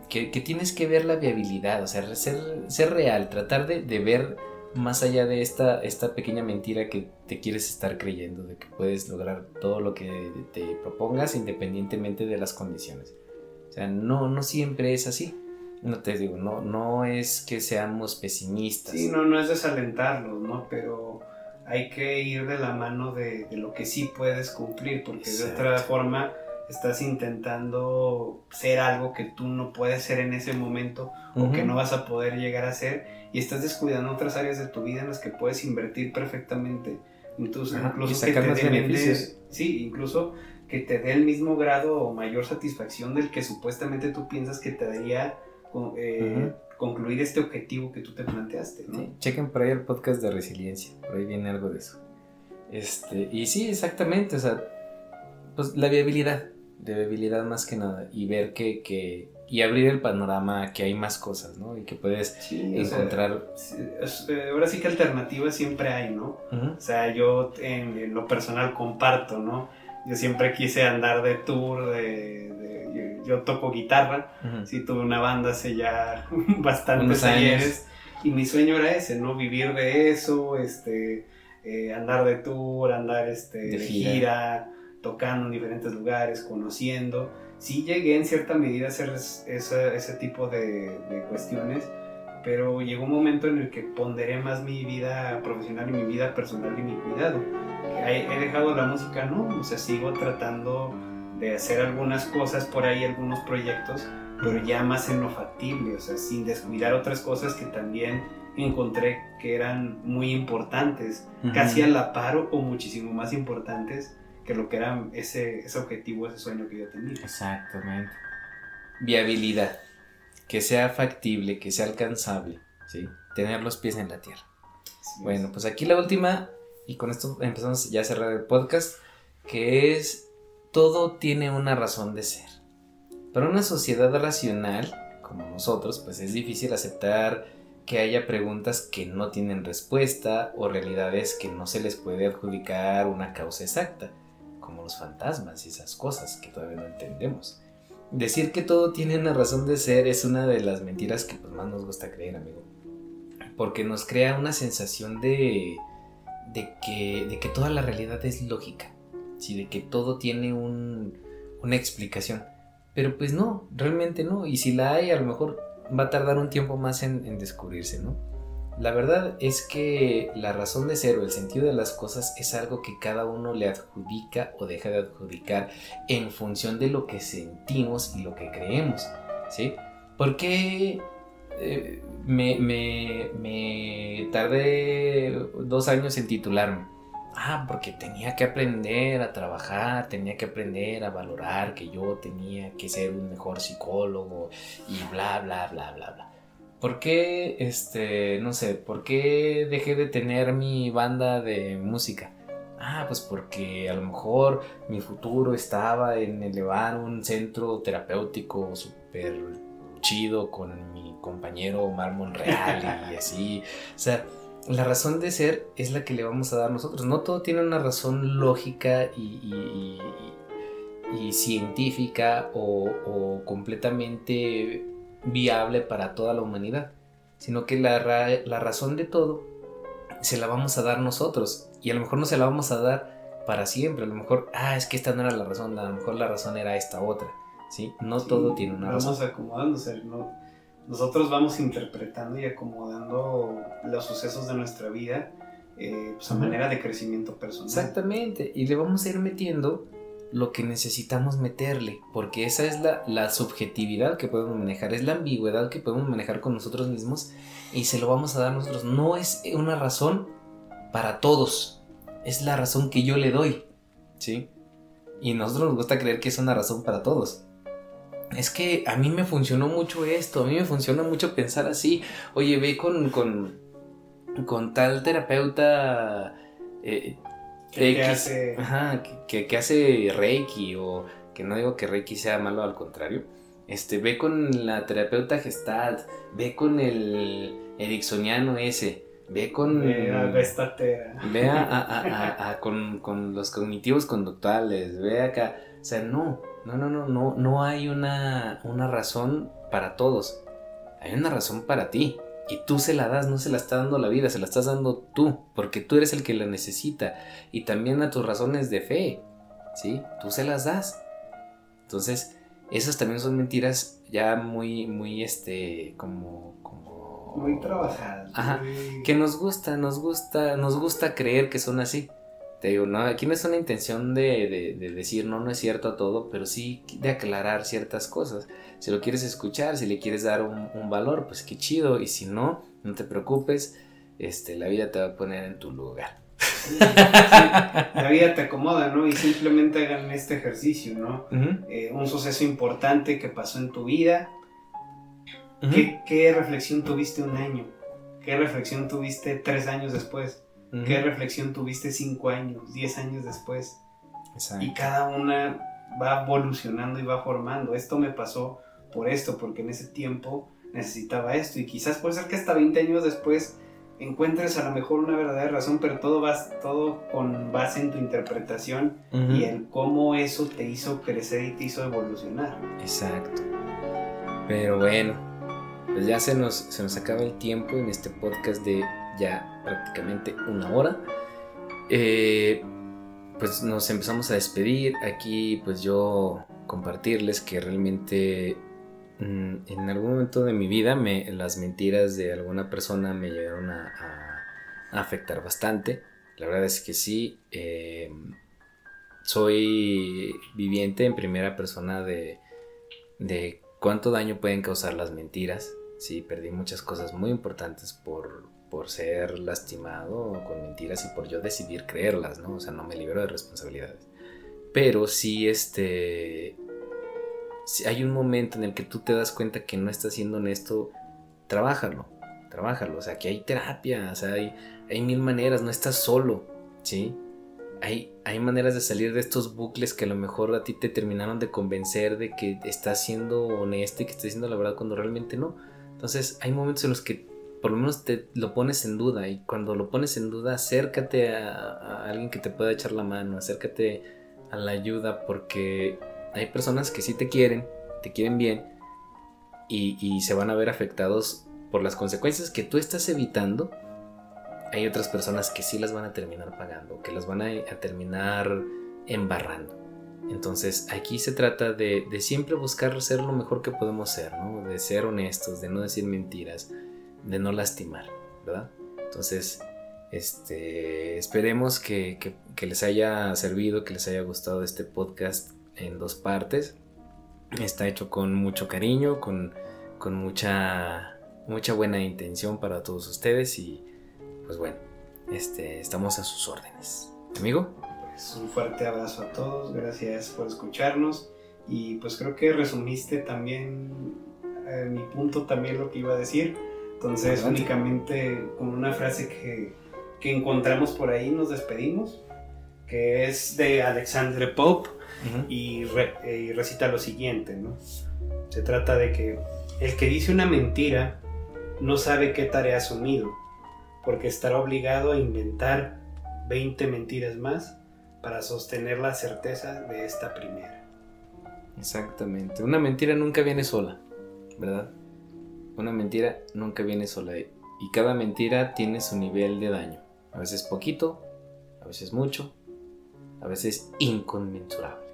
que, tienes que ver la viabilidad, o sea, ser, ser real, tratar de, de ver más allá de esta, esta pequeña mentira que te quieres estar creyendo, de que puedes lograr todo lo que te propongas independientemente de las condiciones. O sea, no, no siempre es así. No te digo, no, no es que seamos pesimistas. Sí, no, no es desalentarlos, ¿no? Pero hay que ir de la mano de, lo que sí puedes cumplir, porque de otra forma estás intentando ser algo que tú no puedes ser en ese momento o que no vas a poder llegar a ser y estás descuidando otras áreas de tu vida en las que puedes invertir perfectamente. Incluso, incluso que te sí, incluso que te dé el mismo grado o mayor satisfacción del que supuestamente tú piensas que te daría eh, concluir este objetivo que tú te planteaste. chequen por ahí el podcast de resiliencia, por ahí viene algo de eso. Este, y sí, exactamente, o sea, pues la viabilidad, de viabilidad más que nada, y ver que, que y abrir el panorama que hay más cosas, ¿no? Y que puedes encontrar. Eh, ahora sí que alternativas siempre hay, ¿no? O sea, yo en, lo personal comparto, ¿no? Yo siempre quise andar de tour, de, yo, toco guitarra, sí tuve una banda hace ya bastantes años y mi sueño era ese, ¿no? Vivir de eso, este, eh, andar de tour, andar este, de, gira, tocando en diferentes lugares, conociendo. Sí llegué en cierta medida a hacer ese, tipo de, cuestiones, pero llegó un momento en el que ponderé más mi vida profesional y mi vida personal y mi cuidado. He, he dejado la música, no, o sea, sigo tratando de hacer algunas cosas por ahí, algunos proyectos, pero ya más en lo factible, o sea, sin descuidar otras cosas que también encontré que eran muy importantes, casi a la par o muchísimo más importantes que lo que era ese, ese objetivo, ese sueño que yo tenía. Exactamente. Viabilidad, que sea factible, que sea alcanzable, ¿sí? Tener los pies en la tierra. bueno, pues aquí la última, y con esto empezamos ya a cerrar el podcast, que es, todo tiene una razón de ser. Para una sociedad racional, como nosotros, pues es difícil aceptar que haya preguntas que no tienen respuesta o realidades que no se les puede adjudicar una causa exacta, como los fantasmas y esas cosas que todavía no entendemos. Decir que todo tiene una razón de ser es una de las mentiras que pues, más nos gusta creer, amigo. Porque nos crea una sensación de, que, toda la realidad es lógica, ¿sí? de que todo tiene una explicación. Pero pues no, realmente no. Y si la hay, a lo mejor va a tardar un tiempo más en, descubrirse, ¿no? La verdad es que la razón de ser o el sentido de las cosas es algo que cada uno le adjudica o deja de adjudicar en función de lo que sentimos y lo que creemos, ¿sí? Porque eh, me, me, me tardé dos años en titularme? Ah, porque tenía que aprender a trabajar, tenía que aprender a valorar que yo tenía que ser un mejor psicólogo y bla, bla, bla, bla, bla. ¿Por qué, este, no sé, por qué dejé de tener mi banda de música? Ah, pues porque a lo mejor mi futuro estaba en elevar un centro terapéutico súper chido con mi compañero Omar Monreal y así. O sea, la razón de ser es la que le vamos a dar nosotros. No todo tiene una razón lógica y, científica o, completamente viable para toda la humanidad, sino que la, razón de todo se la vamos a dar nosotros y a lo mejor no se la vamos a dar para siempre. A lo mejor, ah, es que esta no era la razón, a lo mejor la razón era esta otra. ¿sí? No todo tiene una razón. Vamos acomodándose, ¿no? nosotros vamos interpretando y acomodando los sucesos de nuestra vida eh, pues, a manera de crecimiento personal. Exactamente, y le vamos a ir metiendo lo que necesitamos meterle, porque esa es la, la, subjetividad que podemos manejar, es la ambigüedad que podemos manejar con nosotros mismos y se lo vamos a dar nosotros. No es una razón para todos, es la razón que yo le doy, ¿sí? Y a nosotros nos gusta creer que es una razón para todos es que a mí me funcionó mucho esto, a mí me funciona mucho pensar así, oye, ve con, con, con tal terapeuta eh, que, hace... Ajá, que, que, hace Reiki o que no digo que Reiki sea malo, al contrario. Este, ve con la terapeuta Gestalt, ve con el ericksoniano ese, ve con... Ve a, ve a, a, a, con, con los cognitivos conductuales, ve acá, o sea, no, no, no, no, no, no hay una, una razón para todos. Hay una razón para ti. Y tú se la das, no se la está dando la vida, se la estás dando tú, porque tú eres el que la necesita. Y también a tus razones de fe, ¿sí? Tú se las das. Entonces, esas también son mentiras ya muy, muy, este, como, como... Muy trabajadas. Ajá, que nos gusta, nos gusta, nos gusta creer que son así. Te digo, no, aquí no es una intención de, decir no, no es cierto a todo, pero sí de aclarar ciertas cosas. Si lo quieres escuchar, si le quieres dar un, valor, pues qué chido. Y si no, no te preocupes, este, la vida te va a poner en tu lugar. la vida te acomoda, ¿no? Y simplemente hagan este ejercicio, ¿no? Eh, un suceso importante que pasó en tu vida. ¿Qué, ¿Qué reflexión tuviste un año? ¿Qué reflexión tuviste tres años después? ¿Qué reflexión tuviste cinco años, diez años después? Y cada una va evolucionando y va formando. Esto me pasó por esto, porque en ese tiempo necesitaba esto. Y quizás puede ser que hasta 20 años después encuentres a lo mejor una verdadera razón, pero todo, va, todo con base en tu interpretación y en cómo eso te hizo crecer y te hizo evolucionar. Exacto. Pero bueno, pues ya se nos, se nos acaba el tiempo en este podcast de ya prácticamente una hora. Eh, pues nos empezamos a despedir. Aquí pues yo compartirles que realmente mm, en algún momento de mi vida me, las mentiras de alguna persona me llegaron a, afectar bastante. La verdad es que sí. Eh, soy viviente en primera persona de, de cuánto daño pueden causar las mentiras Sí, perdí muchas cosas muy importantes por, por ser lastimado con mentiras y por yo decidir creerlas, ¿no? O sea, no me libero de responsabilidades. Pero sí, este... Si hay un momento en el que tú te das cuenta que no estás siendo honesto, trabájalo, trabájalo. O sea, que hay terapia, o sea, hay, hay mil maneras, no estás solo, ¿sí? Hay, hay maneras de salir de estos bucles que a lo mejor a ti te terminaron de convencer de que estás siendo honesto y que estás diciendo la verdad cuando realmente no. Entonces hay momentos en los que por lo menos te lo pones en duda y cuando lo pones en duda acércate a, alguien que te pueda echar la mano, acércate a la ayuda porque hay personas que sí te quieren, te quieren bien y, se van a ver afectados por las consecuencias que tú estás evitando. Hay otras personas que sí las van a terminar pagando, que las van a, terminar embarrando. Entonces aquí se trata de, de, siempre buscar ser lo mejor que podemos ser, ¿no? De ser honestos, de no decir mentiras, de no lastimar, ¿verdad? Entonces, este, esperemos que, les haya servido, que les haya gustado este podcast en dos partes. Está hecho con mucho cariño, con, con mucha, mucha buena intención para todos ustedes y pues bueno, este, estamos a sus órdenes. Amigo. Pues un fuerte abrazo a todos, gracias por escucharnos y pues creo que resumiste también eh, mi punto también lo que iba a decir entonces, únicamente con una frase que, que, encontramos por ahí nos despedimos, que es de Alexandre Pope y, eh, y, recita lo siguiente, ¿no? Se trata de que el que dice una mentira no sabe qué tarea ha asumido, porque estará obligado a inventar 20 mentiras más para sostener la certeza de esta primera. Exactamente, una mentira nunca viene sola, ¿verdad? Una mentira nunca viene sola y cada mentira tiene su nivel de daño. A veces poquito, a veces mucho, a veces inconmensurable.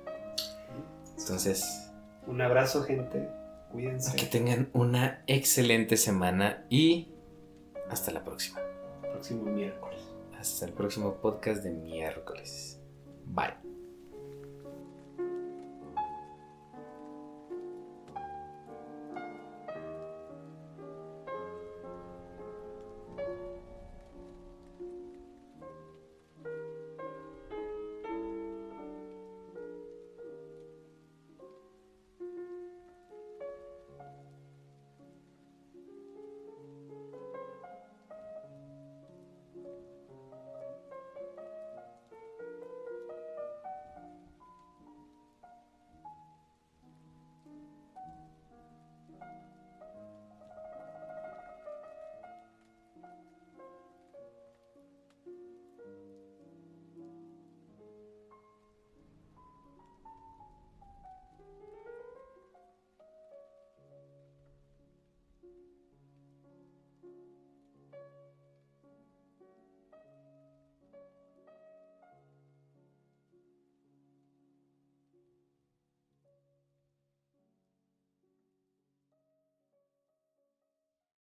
Entonces... Un abrazo gente, cuídense. Que tengan una excelente semana y hasta la próxima. Próximo miércoles. Hasta el próximo podcast de miércoles. Bye.